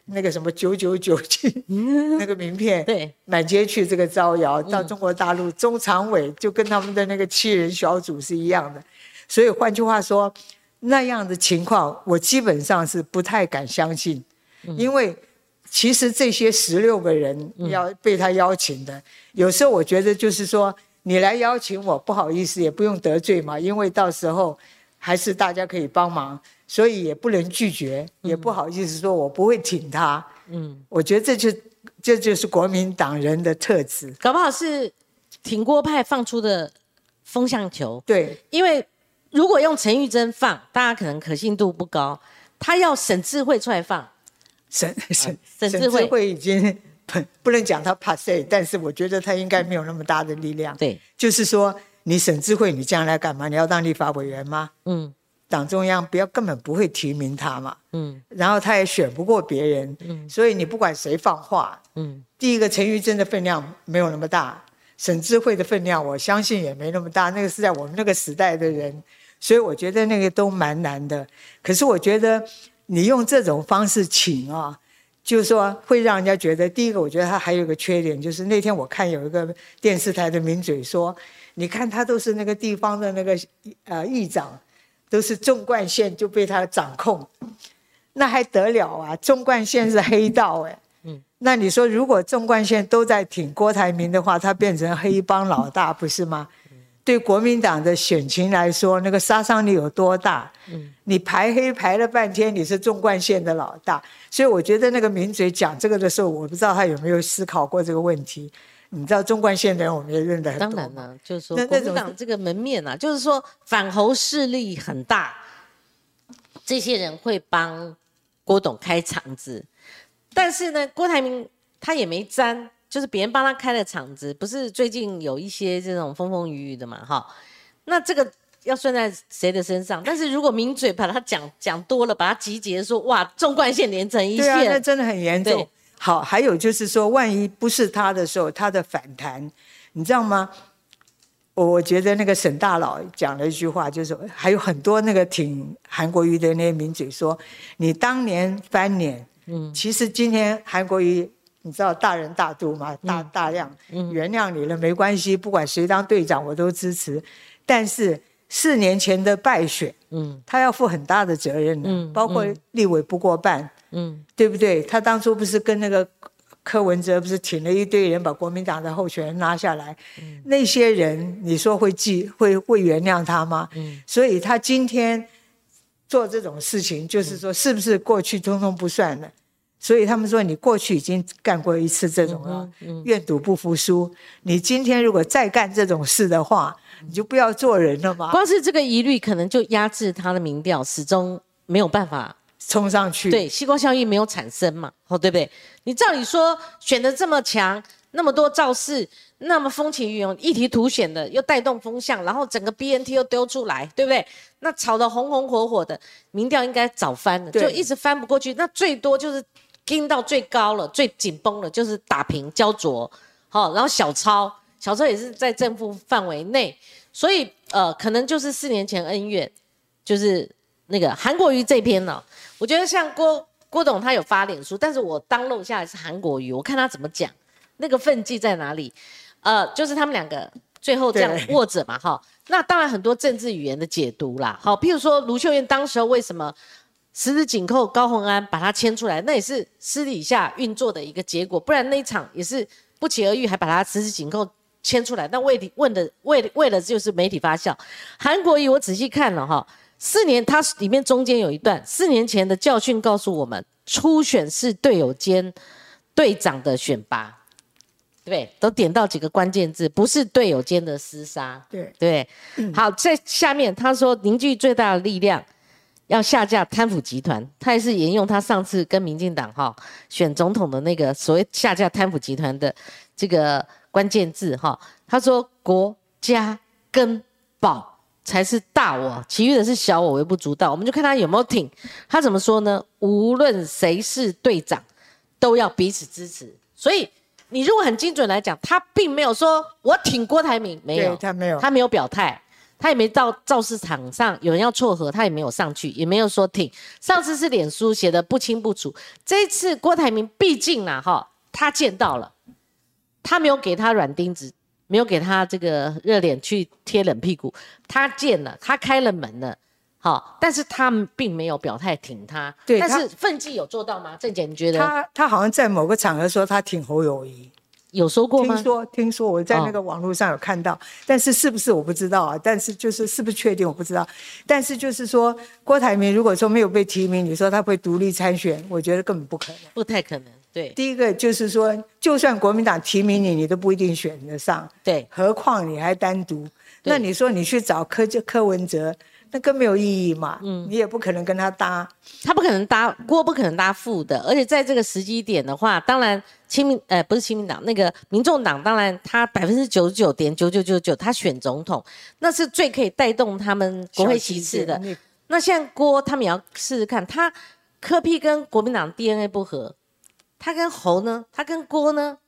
那个什么九九九去 那个名片，对，满街去这个招摇，到中国大陆中常委就跟他们的那个七人小组是一样的，所以换句话说，那样的情况我基本上是不太敢相信，因为其实这些十六个人要被他邀请的，有时候我觉得就是说你来邀请我，不好意思也不用得罪嘛，因为到时候。还是大家可以帮忙，所以也不能拒绝，也不好意思说我不会挺他。嗯，我觉得这就这就是国民党人的特质，搞不好是挺郭派放出的风向球。对，因为如果用陈玉珍放，大家可能可信度不高。他要沈智慧出来放，沈沈沈智慧已经不不能讲他怕谁，但是我觉得他应该没有那么大的力量。对，就是说。你沈智慧，你将来干嘛？你要当立法委员吗？嗯，党中央不要根本不会提名他嘛，嗯，然后他也选不过别人，嗯，所以你不管谁放话，嗯，第一个陈玉珍的分量没有那么大，沈智慧的分量我相信也没那么大，那个是在我们那个时代的人，所以我觉得那个都蛮难的。可是我觉得你用这种方式请啊，就是说会让人家觉得，第一个我觉得他还有一个缺点，就是那天我看有一个电视台的名嘴说，你看他都是那个地方的那个呃议长。都是纵贯线就被他掌控，那还得了啊？纵贯线是黑道哎，嗯，那你说如果纵贯线都在挺郭台铭的话，他变成黑帮老大不是吗？对国民党的选情来说，那个杀伤力有多大？嗯，你排黑排了半天，你是纵贯线的老大，所以我觉得那个名嘴讲这个的时候，我不知道他有没有思考过这个问题。你知道中冠线的人，我们也认得很多。当然了，就是说国民党这个门面啊，就是说反侯势力很大，这些人会帮郭董开场子。但是呢，郭台铭他也没沾，就是别人帮他开了场子，不是最近有一些这种风风雨雨的嘛，哈。那这个要算在谁的身上？但是如果名嘴把他讲讲多了，把他集结说哇，中冠线连成一线，那真的很严重。好，还有就是说，万一不是他的时候，他的反弹，你知道吗？我觉得那个沈大佬讲了一句话，就是还有很多那个挺韩国瑜的那些名嘴说，你当年翻脸，嗯，其实今天韩国瑜，你知道大人大度嘛，大大量原谅你了，没关系，不管谁当队长我都支持。但是四年前的败选，嗯，他要负很大的责任的，包括立委不过半。嗯，对不对？他当初不是跟那个柯文哲不是请了一堆人把国民党的候选人拉下来？嗯，那些人你说会记会会原谅他吗？嗯，所以他今天做这种事情，就是说是不是过去通通不算了？所以他们说你过去已经干过一次这种了，愿赌不服输。你今天如果再干这种事的话，你就不要做人了嘛。光是这个疑虑，可能就压制他的民调，始终没有办法。冲上去，对，西光效应没有产生嘛？哦，对不对？你照理说选的这么强，那么多造势，那么风起云涌，一提凸显的又带动风向，然后整个 BNT 又丢出来，对不对？那炒得红红火火的，民调应该早翻了，就一直翻不过去。那最多就是盯到最高了，最紧绷了，就是打平焦灼，好，然后小超，小超也是在正负范围内，所以呃，可能就是四年前恩怨，就是那个韩国瑜这篇呢。我觉得像郭郭董他有发脸书，但是我当漏下来是韩国瑜，我看他怎么讲，那个分际在哪里？呃，就是他们两个最后这样握着嘛，哈。那当然很多政治语言的解读啦，好，譬如说卢秀燕当时候为什么十指紧扣高鸿安把他牵出来，那也是私底下运作的一个结果，不然那一场也是不期而遇，还把他十指紧扣牵出来。那为问的为为了就是媒体发酵，韩国瑜我仔细看了哈。四年，它里面中间有一段，四年前的教训告诉我们，初选是队友间队长的选拔，对，都点到几个关键字，不是队友间的厮杀，对对。好，在下面他说凝聚最大的力量，要下架贪腐集团，他也是沿用他上次跟民进党哈选总统的那个所谓下架贪腐集团的这个关键字哈，他说国家跟保。才是大我，其余的是小我，微不足道。我们就看他有没有挺，他怎么说呢？无论谁是队长，都要彼此支持。所以你如果很精准来讲，他并没有说我挺郭台铭，没有，他没有，他没有表态，他也没到造势场上有人要撮合，他也没有上去，也没有说挺。上次是脸书写的不清不楚，这一次郭台铭毕竟呢，哈，他见到了，他没有给他软钉子。没有给他这个热脸去贴冷屁股，他见了，他开了门了，好，但是他并没有表态挺他。对，但是奋际有做到吗？郑姐，你觉得？他他好像在某个场合说他挺侯友谊，有说过吗？听说听说我在那个网络上有看到，但是是不是我不知道啊？但是就是是不是确定我不知道。但是就是说郭台铭如果说没有被提名，你说他会独立参选，我觉得根本不可能，不太可能。对，第一个就是说，就算国民党提名你，你都不一定选得上。对，何况你还单独，那你说你去找柯就柯文哲，那更没有意义嘛。嗯，你也不可能跟他搭，他不可能搭锅，不可能搭副的。而且在这个时机点的话，当然亲民，呃，不是亲民党，那个民众党，当然他百分之九十九点九九九九，他选总统，那是最可以带动他们国会席次的。那现在郭他们也要试试看，他柯 P 跟国民党 DNA 不合，他跟侯呢，他跟郭呢，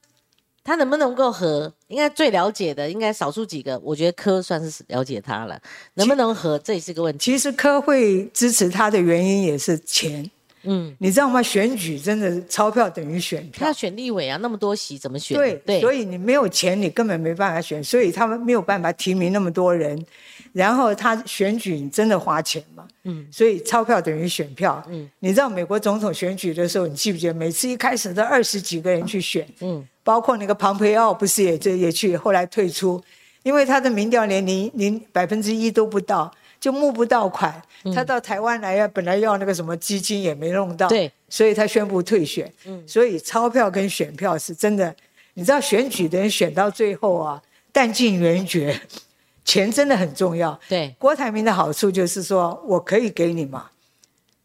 他能不能够和？应该最了解的，应该少数几个，我觉得柯算是了解他了，能不能和，这也是个问题。其实柯会支持他的原因也是钱。嗯，你知道吗？选举真的钞票等于选票。他要选立委啊，那么多席怎么选？对对，所以你没有钱，你根本没办法选，所以他们没有办法提名那么多人。然后他选举你真的花钱嘛？嗯，所以钞票等于选票。嗯，你知道美国总统选举的时候，你记不记得每次一开始都二十几个人去选？嗯，包括那个庞培奥不是也这也去，后来退出，因为他的民调连零零百分之一都不到。就募不到款，他到台湾来呀，本来要那个什么基金也没弄到，对，所以他宣布退选。嗯，所以钞票跟选票是真的，你知道选举的人选到最后啊，弹尽援绝，钱真的很重要。对，郭台铭的好处就是说我可以给你嘛，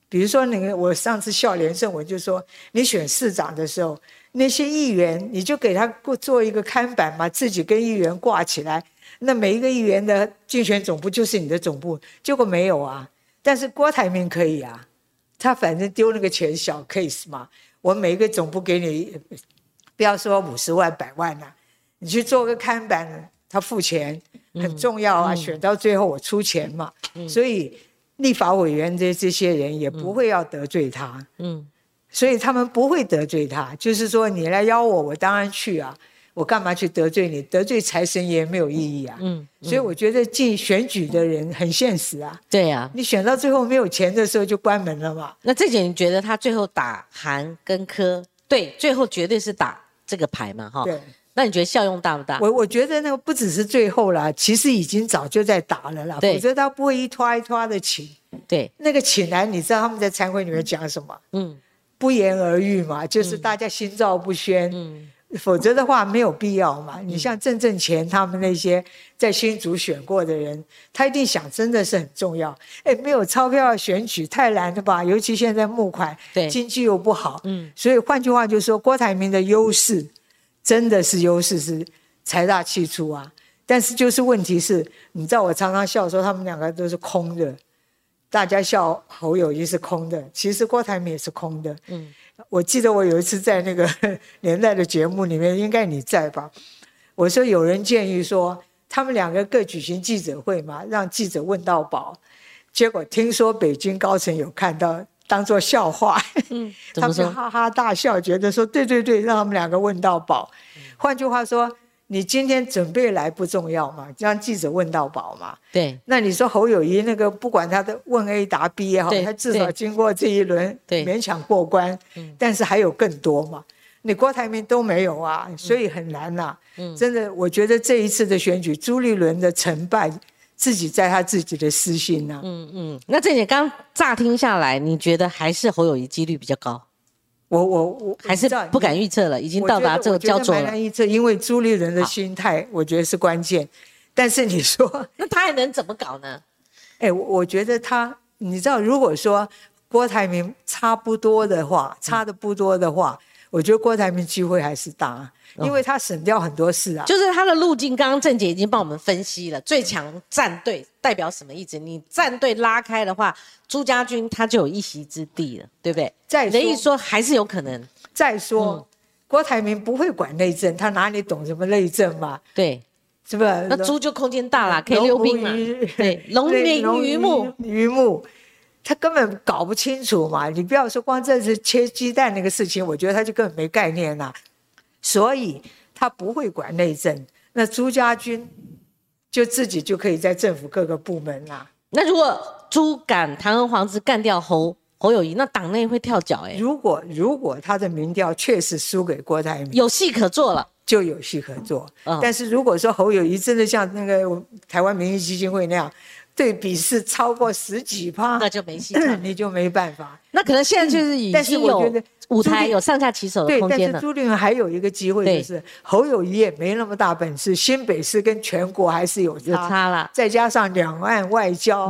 比如说那个我上次笑连胜文就说，你选市长的时候，那些议员你就给他做一个看板嘛，自己跟议员挂起来。那每一个议员的竞选总部就是你的总部，结果没有啊。但是郭台铭可以啊，他反正丢那个钱小 case 嘛。我每一个总部给你，不要说五十万、百万呐，你去做个看板，他付钱很重要啊。选到最后我出钱嘛，所以立法委员这这些人也不会要得罪他。嗯，所以他们不会得罪他，就是说你来邀我，我当然去啊。我干嘛去得罪你？得罪财神爷没有意义啊。嗯，所以我觉得进选举的人很现实啊。对呀，你选到最后没有钱的时候就关门了嘛。那这点你觉得他最后打韩跟柯，对，最后绝对是打这个牌嘛？哈。对。那你觉得效用大不大？我我觉得那个不只是最后啦，其实已经早就在打了啦。否则他不会一拖一拖的请。对。那个请来，你知道他们在参会里面讲什么？嗯。不言而喻嘛，就是大家心照不宣。嗯。否则的话没有必要嘛。你像郑正前他们那些在新竹选过的人，他一定想真的是很重要。哎，没有钞票选举太难了吧？尤其现在募款，对，经济又不好，嗯。所以换句话就是说，郭台铭的优势真的是优势是财大气粗啊。但是就是问题是，你知道我常常笑说他们两个都是空的，大家笑侯友谊是空的，其实郭台铭也是空的，嗯。我记得我有一次在那个 年代的节目里面，应该你在吧？我说有人建议说，他们两个各举行记者会嘛，让记者问到饱。结果听说北京高层有看到，当做笑话，嗯，他们就哈哈大笑，觉得说对对对，让他们两个问到饱。换句话说。你今天准备来不重要嘛？让记者问到宝嘛？对。那你说侯友谊那个不管他的问 A 答 B 也好，他至少经过这一轮勉强过关。嗯。但是还有更多嘛？你郭台铭都没有啊，所以很难呐。嗯。真的，我觉得这一次的选举，朱立伦的成败，自己在他自己的私心呐。嗯嗯。那这点刚乍听下来，你觉得还是侯友谊几率比较高？我我我还是不敢预测了，已经到达这个焦灼了。难预测，因为朱立伦的心态，我觉得是关键。但是你说，那他还能怎么搞呢？哎，我觉得他，你知道，如果说郭台铭差不多的话，差的不多的话，我觉得郭台铭机会还是大。因为他省掉很多事啊，就是他的路径。刚刚郑姐已经帮我们分析了，最强战队代表什么意思？你战队拉开的话，朱家军他就有一席之地了，对不对？再的意思说还是有可能。再说，郭台铭不会管内政，他哪里懂什么内政嘛？对，是不是？那猪就空间大了，可以溜冰嘛？对，龙鳞鱼目鱼目，他根本搞不清楚嘛。你不要说光这是切鸡蛋那个事情，我觉得他就根本没概念呐。所以他不会管内政，那朱家军就自己就可以在政府各个部门啦。那如果朱敢堂而皇之干掉侯侯友谊，那党内会跳脚哎。如果如果他的民调确实输给郭台铭，有戏可做了，就有戏可做。但是如果说侯友谊真的像那个台湾民意基金会那样，对比是超过十几趴，那就没戏，你就没办法。那可能现在就是已经有舞台有上下其手的空间了。但是朱立伦还有一个机会，就是侯友谊也没那么大本事，新北市跟全国还是有差了。再加上两岸外交，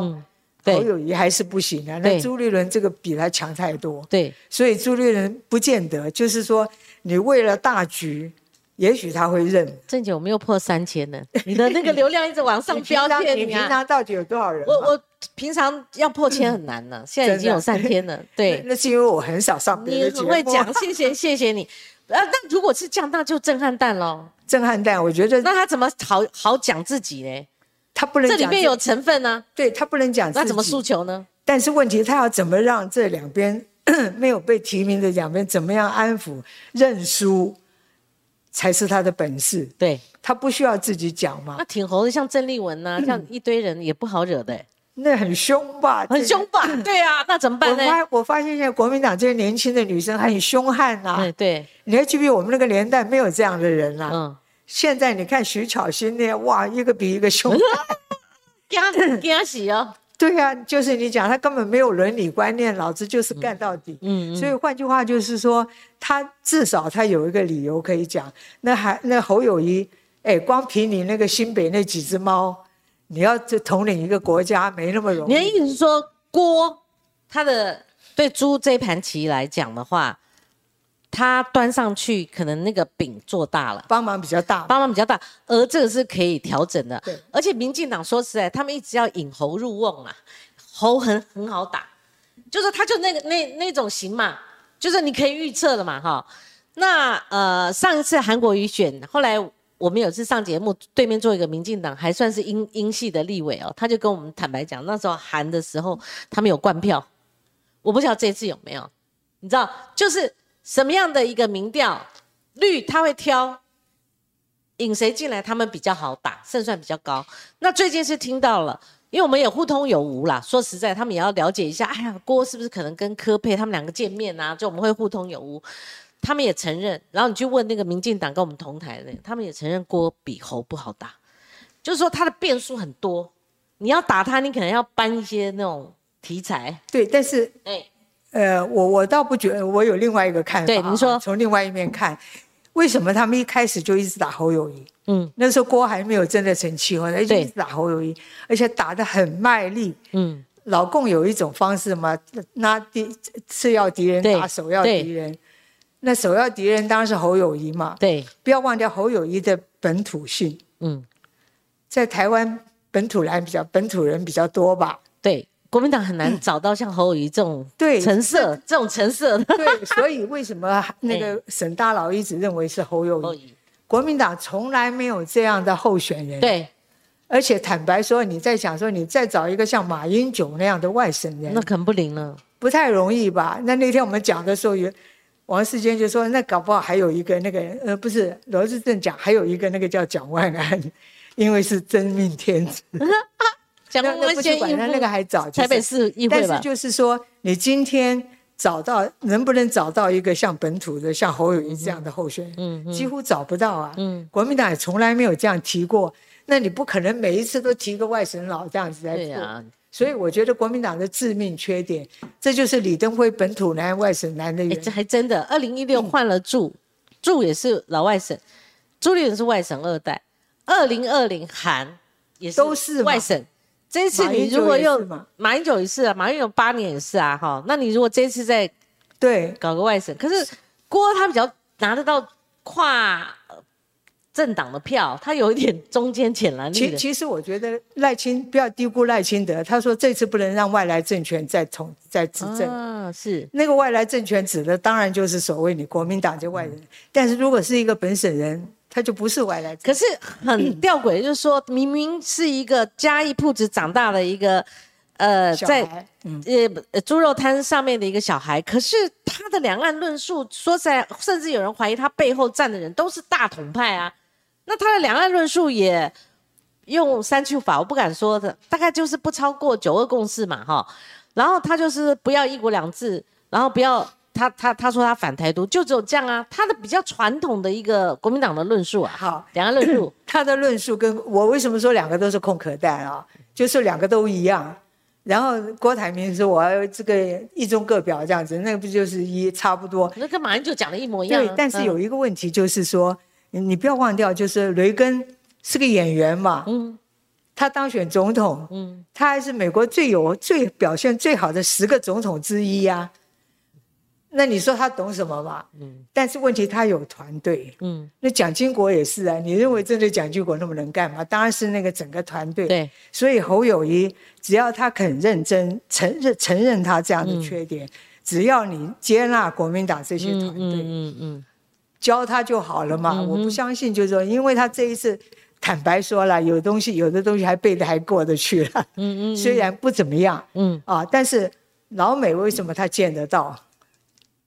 侯友谊还是不行的。那朱立伦这个比他强太多。对，所以朱立伦不见得，就是说你为了大局，也许他会认。郑姐，我们又破三千了，你的那个流量一直往上飙，你谢平常到底有多少人？我我平常要破千很难呢，现在已经有三千了。对，那是因为我很少上别的节目。你很会讲，谢谢 谢谢你。呃，那如果是这样，那就震撼弹喽。震撼弹，我觉得那他怎么好好讲自己呢？他不能这里面有成分呢。对他不能讲，那怎么诉求呢？但是问题，他要怎么让这两边 没有被提名的两边怎么样安抚认输，才是他的本事。对他不需要自己讲嘛。那挺红的，像郑丽文呐，像一堆人也不好惹的。那很凶吧？很凶吧？对啊，那怎么办呢？我发我发现现在国民党这些年轻的女生很凶悍呐。对对，你还记不记得我们那个年代没有这样的人啊？嗯。现在你看徐巧芯那哇，一个比一个凶。惊惊死哦！对呀，就是你讲他根本没有伦理观念，老子就是干到底。嗯嗯。所以换句话就是说，他至少他有一个理由可以讲。那还那侯友谊，哎，光凭你那个新北那几只猫。你要就统领一个国家没那么容易。你的意思是说，郭他的对猪这盘棋来讲的话，他端上去可能那个饼做大了，帮忙比较大，帮忙比较大，而这个是可以调整的。对，而且民进党说实在，他们一直要引猴入瓮啊，猴很很好打，就是他就那个那那种型嘛，就是你可以预测的嘛，哈。那呃上一次韩国瑜选，后来。我们有次上节目，对面做一个民进党，还算是英英系的立委哦，他就跟我们坦白讲，那时候韩的时候，他们有灌票，我不知道这次有没有，你知道，就是什么样的一个民调，绿他会挑引谁进来，他们比较好打，胜算比较高。那最近是听到了，因为我们也互通有无啦，说实在，他们也要了解一下，哎呀，郭是不是可能跟柯佩他们两个见面啊？就我们会互通有无。他们也承认，然后你去问那个民进党跟我们同台的，他们也承认郭比侯不好打，就是说他的变数很多，你要打他，你可能要搬一些那种题材。对，但是，哎，呃，我我倒不觉得，我有另外一个看法。对，您说，从另外一面看，为什么他们一开始就一直打侯友谊？嗯，那时候郭还没有真的成气候，他一直打侯友谊，而且打得很卖力。嗯，老共有一种方式嘛，拿敌次要敌人打首要敌人。那首要敌人当然是侯友谊嘛，对，不要忘掉侯友谊的本土性，嗯，在台湾本土人比较本土人比较多吧，对，国民党很难找到像侯友谊这种对成色这种成色的，对，所以为什么那个沈 大佬一直认为是侯友谊？国民党从来没有这样的候选人，对，而且坦白说，你在想说你再找一个像马英九那样的外省人，那可能不灵了，不太容易吧？那那天我们讲的时候。王世坚就说：“那搞不好还有一个那个呃，不是罗志正讲，还有一个那个叫蒋万安，因为是真命天子。蒋万安先管他那个还早，台北市议会但是就是说，你今天找到能不能找到一个像本土的，像侯友谊这样的候选人？嗯几乎找不到啊。嗯，国民党也从来没有这样提过。那你不可能每一次都提个外省佬这样子来做。”所以我觉得国民党的致命缺点，这就是李登辉本土男、外省男的原因。这还真的，二零一六换了柱，柱也是老外省，朱立伦是外省二代。二零二零韩也是都是外省。这次你如果又马英九也是啊，马英九八年也是啊，哈。那你如果这次再对搞个外省，可是郭他比较拿得到跨。政党的票，他有一点中间浅蓝其其实我觉得赖清不要低估赖清德。他说这次不能让外来政权再统再执政。啊，是那个外来政权指的当然就是所谓你国民党这外人。但是如果是一个本省人，他就不是外来。可是很 吊诡，就是说明明是一个嘉义铺子长大的一个呃，在呃猪肉摊上面的一个小孩，可是他的两岸论述说实在，甚至有人怀疑他背后站的人都是大统派啊。那他的两岸论述也用三句法，我不敢说的，大概就是不超过九二共识嘛，哈。然后他就是不要一国两制，然后不要他他他说他反台独，就只有这样啊。他的比较传统的一个国民党的论述啊，好，两个论述，他的论述跟我为什么说两个都是空壳蛋啊？就是两个都一样。然后郭台铭说我要这个一中各表这样子，那不就是一差不多？那跟马英九讲的一模一样。对，但是有一个问题就是说。你不要忘掉，就是雷根是个演员嘛，嗯，他当选总统，嗯，他还是美国最有最表现最好的十个总统之一呀。那你说他懂什么嘛？嗯，但是问题他有团队，嗯，那蒋经国也是啊。你认为真的蒋经国那么能干吗？当然是那个整个团队。对，所以侯友谊只要他肯认真承认承认他这样的缺点，只要你接纳国民党这些团队，嗯嗯嗯，教他就好了嘛。我不相信，就是说，因为他这一次坦白说了，有东西有的东西还背的还过得去了，嗯嗯，虽然不怎么样，嗯啊，但是老美为什么他见得到？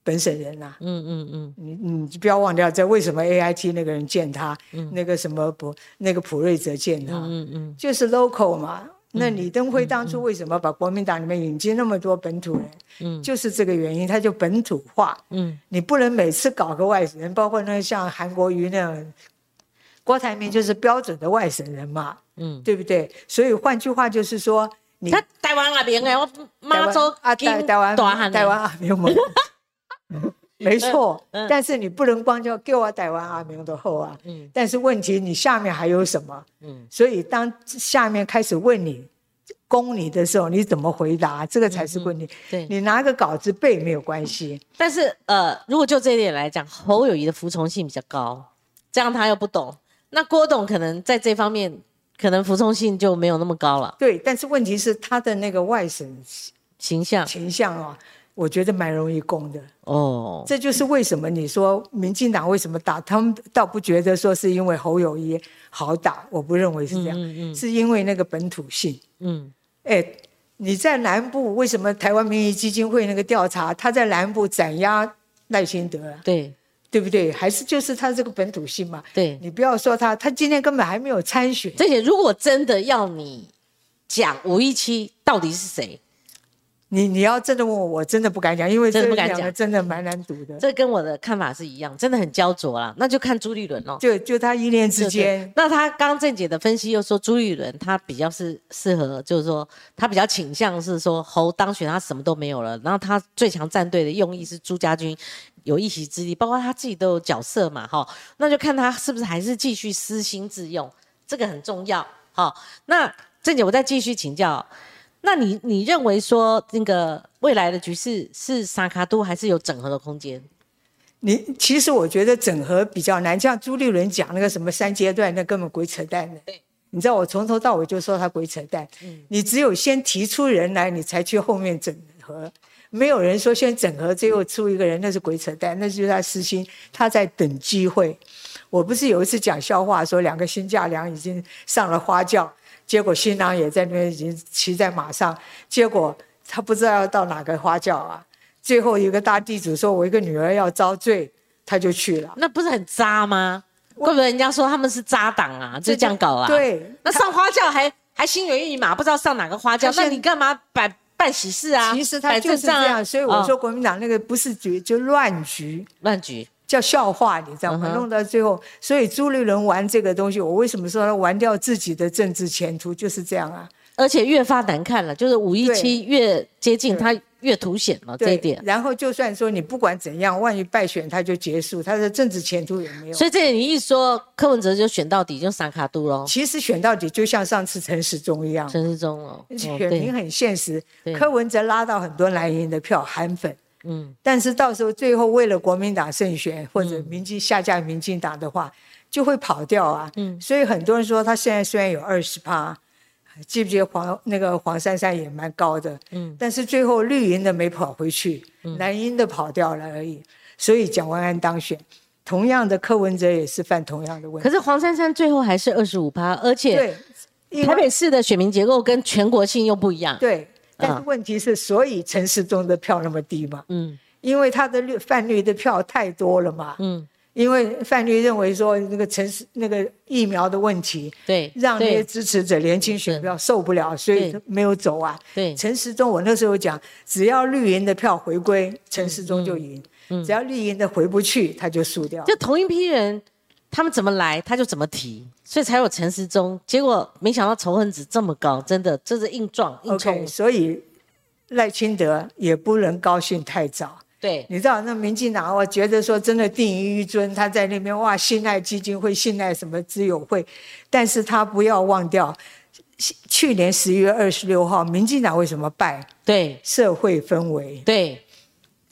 本省人呐，嗯嗯嗯，你你不要忘掉，这为什么 A I T 那个人见他，那个什么不，那个普瑞泽见他，嗯嗯，就是 local 嘛。那李登辉当初为什么把国民党里面引进那么多本土人？嗯，就是这个原因，他就本土化。嗯，你不能每次搞个外省人，包括那像韩国瑜那样，郭台铭就是标准的外省人嘛。嗯，对不对？所以换句话就是说，你台湾那边的，我妈祖啊，台台湾台湾阿明嘛。没错，但是你不能光叫给我台湾阿明的后啊。嗯，但是问题你下面还有什么？嗯，所以当下面开始问你攻你的时候，你怎么回答？这个才是问题。对，你拿个稿子背没有关系。但是呃，如果就这一点来讲，侯友谊的服从性比较高，这样他又不懂。那郭董可能在这方面可能服从性就没有那么高了。对，但是问题是他的那个外省形象形象啊。我觉得蛮容易攻的哦，这就是为什么你说民进党为什么打他们，倒不觉得说是因为侯友谊好打，我不认为是这样，是因为那个本土性。嗯，哎，你在南部为什么台湾民意基金会那个调查，他在南部斩压赖清德？对，对不对？还是就是他这个本土性嘛？对，你不要说他，他今天根本还没有参选。而且如果真的要你讲五一七到底是谁？你你要真的问我，我真的不敢讲，因为这两个真的蛮难读的。这跟我的看法是一样，真的很焦灼啦。那就看朱立伦哦，就就他一念之间。那他刚郑姐的分析又说，朱立伦他比较是适合，就是说他比较倾向是说侯当选他什么都没有了，然后他最强战队的用意是朱家军有一席之地，包括他自己都有角色嘛，哈。那就看他是不是还是继续私心自用，这个很重要。好，那郑姐我再继续请教。那你你认为说那个未来的局势是沙卡都还是有整合的空间？你其实我觉得整合比较难，像朱立伦讲那个什么三阶段，那根本鬼扯淡的。对，你知道我从头到尾就说他鬼扯淡。嗯，你只有先提出人来，你才去后面整合。没有人说先整合，最后出一个人，那是鬼扯淡，那就是他私心，他在等机会。我不是有一次讲笑话，说两个新嫁娘已经上了花轿。结果新郎也在那边已经骑在马上，结果他不知道要到哪个花轿啊。最后一个大地主说：“我一个女儿要遭罪，他就去了。”那不是很渣吗？怪不得人家说他们是渣党啊，就这样搞啊。对，那上花轿还还心猿意马，不知道上哪个花轿。那你干嘛办办喜事啊？其实他就是这样，所以我说国民党那个不是局，就乱局。乱局。叫笑话，你知道吗？弄到最后，所以朱立伦玩这个东西，我为什么说他玩掉自己的政治前途？就是这样啊！而且越发难看了，就是五一七越接近，他越凸显了这一点。然后就算说你不管怎样，万一败选，他就结束，他的政治前途也没有。所以这你一说，柯文哲就选到底，就三卡度喽。其实选到底就像上次陈时中一样，陈时中哦，选民很现实。柯文哲拉到很多蓝营的票，韩粉。嗯，但是到时候最后为了国民党胜选或者民进下架民进党的话，就会跑掉啊。嗯，所以很多人说他现在虽然有二十趴，记不记得黄那个黄珊珊也蛮高的。嗯，但是最后绿营的没跑回去，蓝营的跑掉了而已。所以蒋万安当选，同样的柯文哲也是犯同样的问题。可是黄珊珊最后还是二十五趴，而且台北市的选民结构跟全国性又不一样。对。但是问题是，所以陈时中的票那么低嘛？嗯，因为他的绿泛绿的票太多了嘛。嗯，因为泛绿认为说那个陈时那个疫苗的问题，对，让那些支持者年轻选票受不了，所以没有走啊。对，陈时中我那时候讲，只要绿营的票回归，陈时中就赢；只要绿营的回不去，他就输掉。就同一批人。他们怎么来，他就怎么提，所以才有陈时中。结果没想到仇恨值这么高，真的这是硬撞硬冲。所以赖清德也不能高兴太早。对，你知道那民进党，我觉得说真的定于一尊，他在那边哇，信赖基金会，信赖什么资友会，但是他不要忘掉，去年十一月二十六号，民进党为什么败？对，社会氛围。对。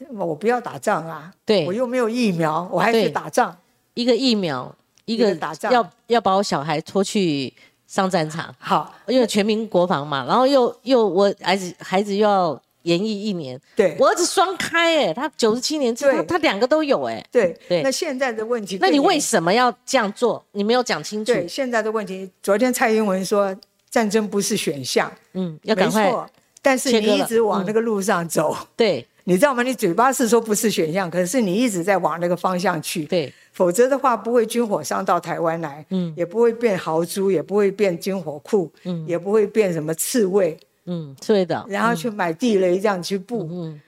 我不要打仗啊，对我又没有疫苗，我还去打仗。一个疫苗，一个个打仗。要要把我小孩拖去上战场，好，因为全民国防嘛，然后又又我儿子孩子又要延役一年，对。我儿子双开哎、他九十七年次，他他两个都有哎、对。对。那现在的问题，那你为什么要这样做？你没有讲清楚，对现在的问题？昨天蔡英文说战争不是选项，嗯，要赶快。但是你一直往嗯。那个路上走，对你知道吗？你嘴巴是说不是选项，可是你一直在往那个方向去。对否则的话，不会军火商到台湾来，嗯也不会变豪猪，也不会变军火库，嗯也不会变什么刺猬，嗯，对的，然后去买地雷这样去布。嗯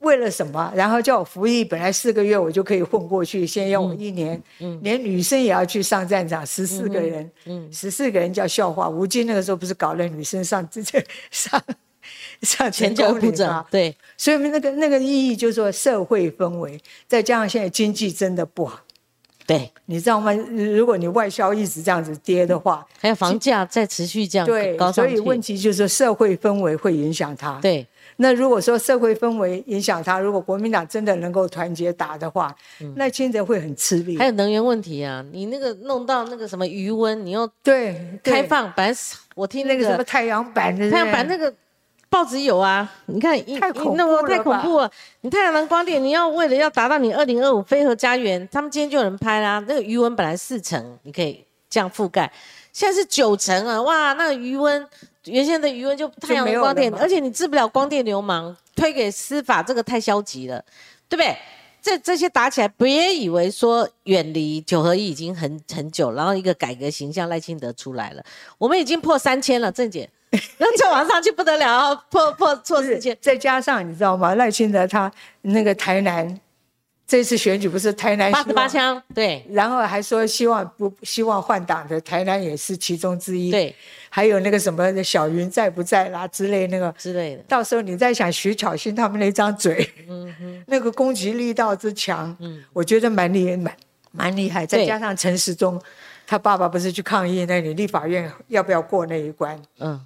为了什么？然后叫我服役，本来四个月我就可以混过去，先要我一年，嗯连女生也要去上战场，十四个人，嗯十四个人叫笑话。吴京那个时候不是搞了女生上上上前成脚不整功岭吗？，对所以那个那个意义就是说社会氛围，再加上现在经济真的不好，对，你知道吗？如果你外销一直这样子跌的话，还有房价再持续这样对高，所以问题就是说社会氛围会影响它。对那如果说社会氛围影响它，如果国民党真的能够团结打的话，那清德会很吃力。嗯还有能源问题啊，你那个弄到那个什么余温，你又对对开放，本来是我听那那个什么太阳板的，太阳板那个报纸有啊，你看一太恐怖了太恐怖了。你太阳能光电，你要为了要达到你二零二五飞核家园，他们今天就有人拍啦，那个余温本来四成，你可以这样覆盖，现在是九成啊，哇，那个余温原先的余温就太阳能光电，而且你治不了光电流氓，推给司法，这个太消极了，对不对？这这些打起来，别以为说远离九合一已经很很久，然后一个改革形象赖清德出来了，我们已经破三千了，郑姐，那再往上去不得了啊，破破破不是四千，再加上你知道吗？赖清德他那个台南这次选举不是台南八十，八枪，对然后还说希望不希望换党的台南也是其中之一。，对还有那个什么小云在不在啦之类那个。之类的，到时候你在想徐巧芯他们那张嘴，嗯那个攻击力道之强，嗯我觉得蛮厉蛮蛮厉害。再加上陈时中，他爸爸不是去抗议那里立法院要不要过那一关？嗯，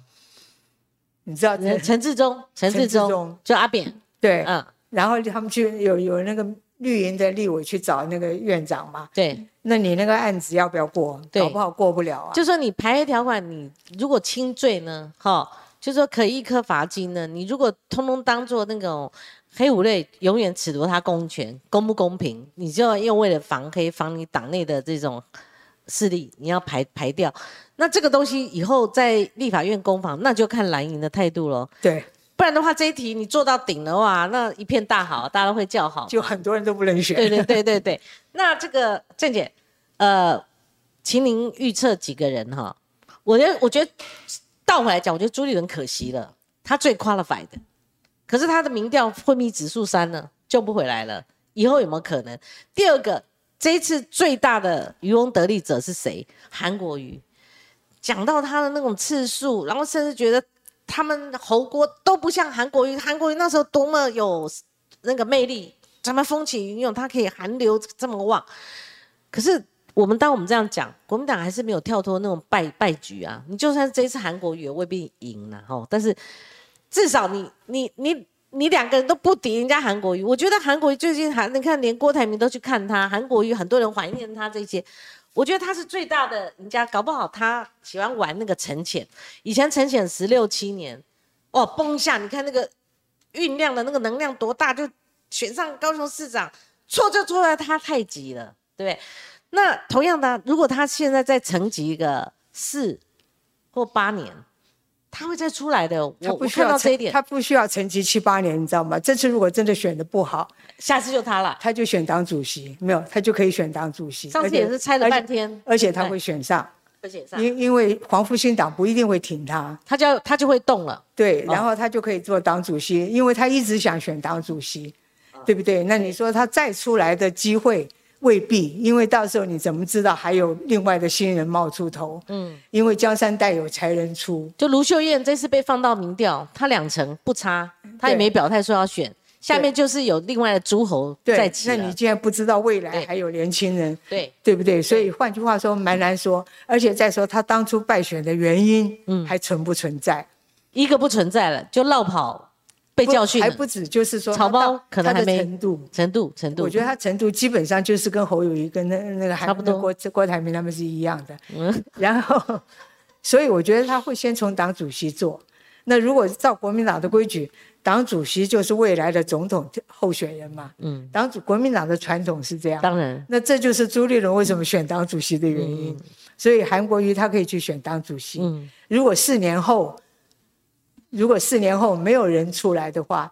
你知道陈陈志忠，陈志忠忠。就阿扁，对，嗯，然后他们去有有那个绿营的立委去找那个院长嘛，对，那你那个案子要不要过？对。搞不好过不了啊。就说你排黑条款，你如果轻罪呢，哈，就说可以一颗罚金呢，你如果通通当做那种黑五类，永远褫夺他公权，公不公平，你就要又为了防黑，防你党内的这种势力，你要排排掉。那这个东西以后在立法院攻防，那就看蓝营的态度喽。对，不然的话，这一题你做到顶的话，那一片大好，大家都会叫好。就很多人都不能选。对对对对对。那这个郑姐，呃，请您预测几个人哈？我觉得，我觉得倒回来讲，我觉得朱立伦可惜了，他最 qualified 的，可是他的民调昏迷指数三呢，救不回来了。以后有没有可能？第二个，这一次最大的渔翁得利者是谁？韩国瑜。讲到他的那种次数，然后甚至觉得他们侯锅都不像韩国瑜，韩国瑜那时候多么有那个魅力，咱们风起云涌，他可以韩流这么旺。可是我们当我们这样讲，国民党还是没有跳脱那种败败局啊。你就算这一次韩国瑜也未必赢了哈，但是至少你你你你两个人都不敌人家韩国瑜。我觉得韩国瑜最近还你看，连郭台铭都去看他，韩国瑜很多人怀念他这些。我觉得他是最大的赢家，搞不好他喜欢玩那个沉潜。以前沉潜十六七年，哦，崩下，你看那个酝酿的那个能量多大，就选上高雄市长，错就错在他太急了，对不对？那同样的，如果他现在再沉寂一个四或八年，他会再出来的。他不需要这一点，他不需要沉寂七八年，你知道吗？这次如果真的选的不好，下次就他了。他就选党主席，没有他就可以选党主席。上次也是猜了半天，而且他会选上，因因为黄复兴党不一定会挺他，他就他就会动了。对，哦然后他就可以做党主席，因为他一直想选党主席，哦对不对？那你说他再出来的机会未必，因为到时候你怎么知道还有另外的新人冒出头？嗯，因为江山代有才人出，就卢秀燕这次被放到民调，她两成不差，她也对没表态说要选。下面就是有另外的诸侯在，起那你，既然不知道未来对还有年轻人，对对不对？所以换句话说，蛮难说。而且再说他当初败选的原因，嗯还存不存在？一个不存在了，就绕跑被教训还不止，就是说草包可能还没程度。程度程度，我觉得他程度基本上就是跟侯友谊跟那那个韩差不多郭郭台铭他们是一样的。嗯 然后，所以我觉得他会先从党主席做。那如果照国民党的规矩，党主席就是未来的总统候选人嘛。嗯，党主国民党的传统是这样。当然那这就是朱立伦为什么选党主席的原因。所以韩国瑜他可以去选党主席。嗯如果四年后，如果四年后没有人出来的话，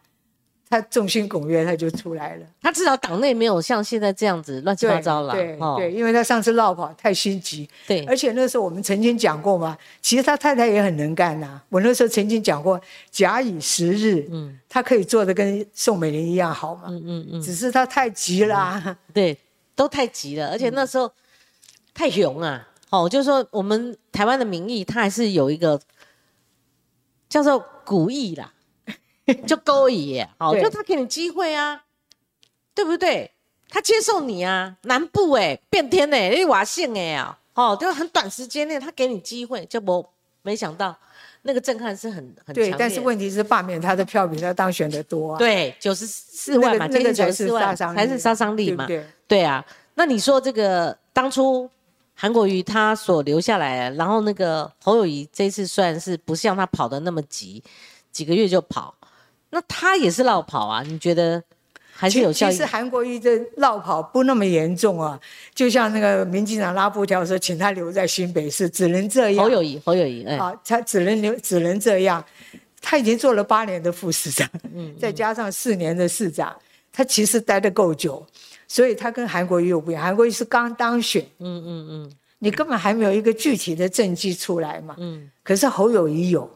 他众星拱月他就出来了。他至少党内没有像现在这样子乱七八糟了，对哦。对，因为他上次落跑太心急，对。而且那时候我们曾经讲过嘛，其实他太太也很能干呐、我那时候曾经讲过，假以时日，嗯，他可以做的跟宋美龄一样好嘛，嗯嗯嗯，只是他太急啦、对，都太急了，而且那时候太勇啊，哦，就是说我们台湾的民意，他还是有一个叫做古意啦，就勾引耶，哦，对就他给你机会啊，对不对？他接受你啊，南部哎，变天哎，你瓦姓哎啊，哦，就很短时间内他给你机会，就我没想到那个震撼是很很对，强但是烈问题是罢免他的票比他当选的多啊，对九十四万嘛，那个那个接近才是94万杀伤力，才是杀伤力嘛，对对？对啊，那你说这个当初韩国瑜他所留下来，然后那个侯友谊这次虽然是不像他跑的那么急，几个月就跑，那他也是绕跑啊？你觉得还是有效益其实？韩国瑜的绕跑不那么严重啊，就像那个民进党拉布条说，请他留在新北市，只能这样。侯友谊，侯友谊，哎，啊，他只能留，只能这样。他已经做了八年的副市长，嗯再加上四年的市长，他其实待得够久，所以他跟韩国瑜有不一样。韩国瑜是刚当选，嗯嗯嗯。你根本还没有一个具体的政绩出来嘛。嗯，可是侯友谊有，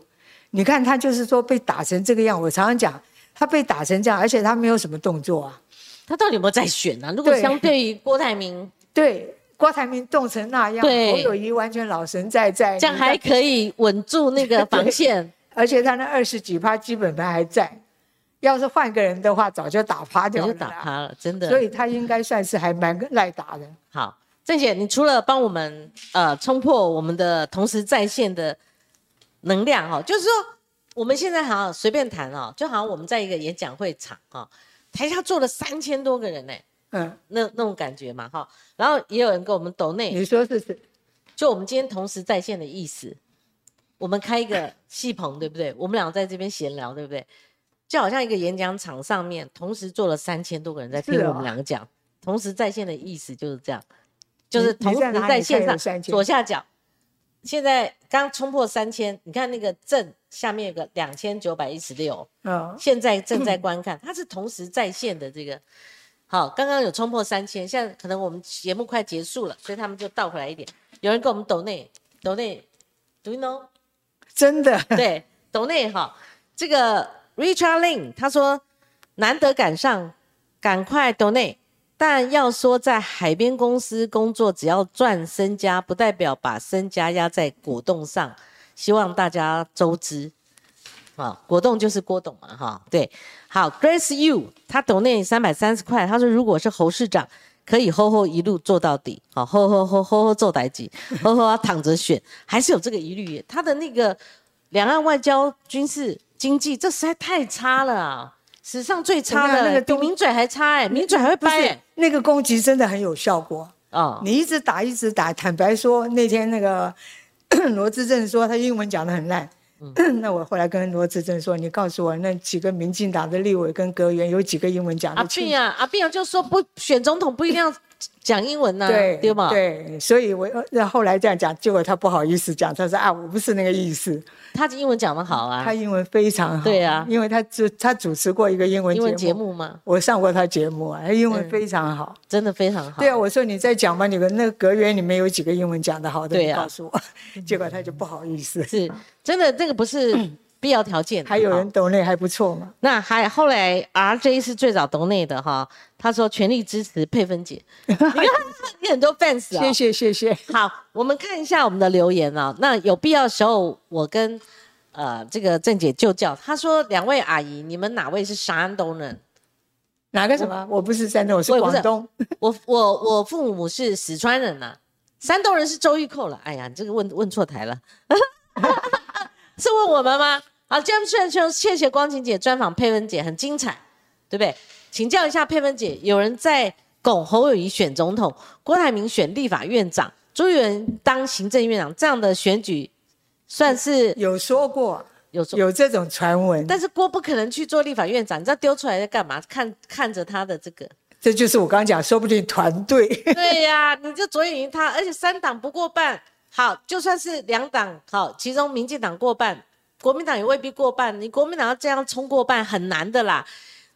你看他就是说被打成这个样，我常常讲他被打成这样，而且他没有什么动作啊。他到底有没有在选啊？如果相对于郭台铭，对，郭台铭冻成那样，对。侯友谊完全老神在在，这样还可以稳住那个防线，而且他那二十几趴基本盘还在，要是换个人的话，早就打趴我就掉了啦。打趴了，真的。所以他应该算是还蛮赖打的。好，郑姐，你除了帮我们呃冲破我们的同时在线的能量哈、哦，就是说我们现在好像随便谈哦，就好像我们在一个演讲会场哈、哦，台下坐了三千多个人呢，嗯，那那种感觉嘛哈、然后也有人跟我们抖内，你说是是，就我们今天同时在线的意思，我们开一个戏棚，对不对？我们俩在这边闲聊，对不对？就好像一个演讲场上面，同时坐了三千多个人在听我们两个讲，同时在线的意思就是这样，就是同时在线上看有3000左下角，现在刚冲破三千，你看那个正下面有个两千九百一十六，嗯，现在正在观看，它是同时在线的这个。好，刚刚有冲破三千，现在可能我们节目快结束了，所以他们就倒回来一点。有人跟我们抖内，抖内，Do you know？真的，对，抖内哈，这个 Richard Lin 他说难得赶上，赶快 donate。但要说在海边公司工作，只要赚身家，不代表把身家压在果冻上。希望大家周知。啊，果冻就是郭董嘛，哈，对，好，Grace You，他 donate 三百三十块，他说如果是侯市长，可以吼吼一路做到底，好，吼吼吼吼吼做代级，吼吼躺着选，还是有这个疑虑，他的那个两岸外交、军事、经济，这实在太差了啊，史上最差的，那个东比名嘴还差哎，名嘴还会掰哎，那个攻击真的很有效果。哦，你一直打一直打，坦白说，那天那个 罗志正说他英文讲的很烂。嗯 那我后来跟罗志正说：“你告诉我，那几个民进党的立委跟阁员有几个英文讲阿得清楚碧？”啊，阿碧啊，就说不选总统不一定要讲英文呢、对对吗？对，所以我那后来这样讲，结果他不好意思讲，他说啊，我不是那个意思。他英文讲的好啊他，英文非常好，对啊因为他主他主持过一个英文英文节节目，目嘛，我上过他节目啊，他英文嗯非常好。真的非常好。对啊，我说你再讲吧，你们那个阁员里面有几个英文讲的好的，对啊你告诉我。结果他就不好意思。是真的，这个不是必要条件。还有人懂内还不错嘛，那还后来 RJ 是最早懂内的哈，他说全力支持佩芬姐，你看你很多 fans 啊、谢谢谢谢。好，我们看一下我们的留言啊。那有必要的时候，我跟呃这个郑姐就叫，她说两位阿姨，你们哪位是山东人？哪个什么？我不是山东，我是广东。我我我父母是四川人呐、山东人是周玉蔻了。哎呀，你这个问问错台了，是问我们吗？好，今天谢谢谢光晴姐专访佩文姐，很精彩，对不对？请教一下佩文姐，有人在拱侯友谊选总统，郭台铭选立法院长，朱元当行政院长，这样的选举算是有说过，有有这种传闻，但是郭不可能去做立法院长，你知道丢出来在干嘛？看看着他的这个。这就是我刚刚讲，说不定团队。对呀，你就左眼赢他，而且三党不过半，好，就算是两党好，其中民进党过半，国民党也未必过半。你国民党要这样冲过半很难的啦。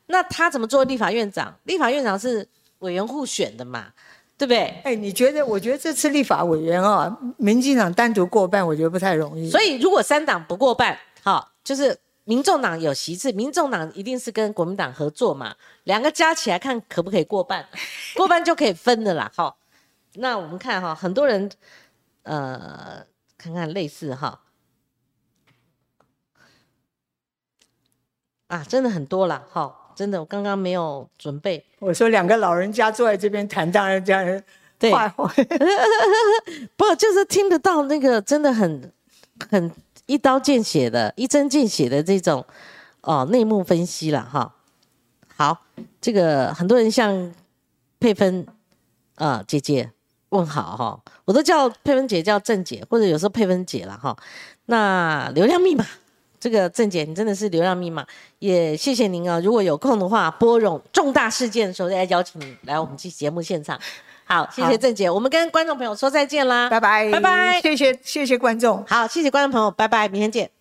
那他怎么做立法院长？立法院长是委员互选的嘛，对不对？哎，你觉得？我觉得这次立法委员啊，民进党单独过半，我觉得不太容易。所以如果三党不过半，好，就是。民众党有席次，民众党一定是跟国民党合作嘛，两个加起来看可不可以过半，过半就可以分的啦。好，那我们看哈，很多人呃，看看类似哈，啊，真的很多了哈，真的，我刚刚没有准备。我说两个老人家坐在这边谈，当然家人对，不就是听得到那个真的很很。一刀见血的，一针见血的这种哦内幕分析了哈。好，这个很多人像佩芬啊姐姐问好哈，我都叫佩芬姐叫郑姐，或者有时候佩芬姐了哈。那流量密码，这个郑姐你真的是流量密码，也谢谢您啊。如果有空的话，播种重大事件的时候再邀请你来我们这节目现场。好，谢谢郑姐，我们跟观众朋友说再见啦，拜拜，拜拜，谢谢谢谢观众，好，谢谢观众朋友，拜拜，明天见。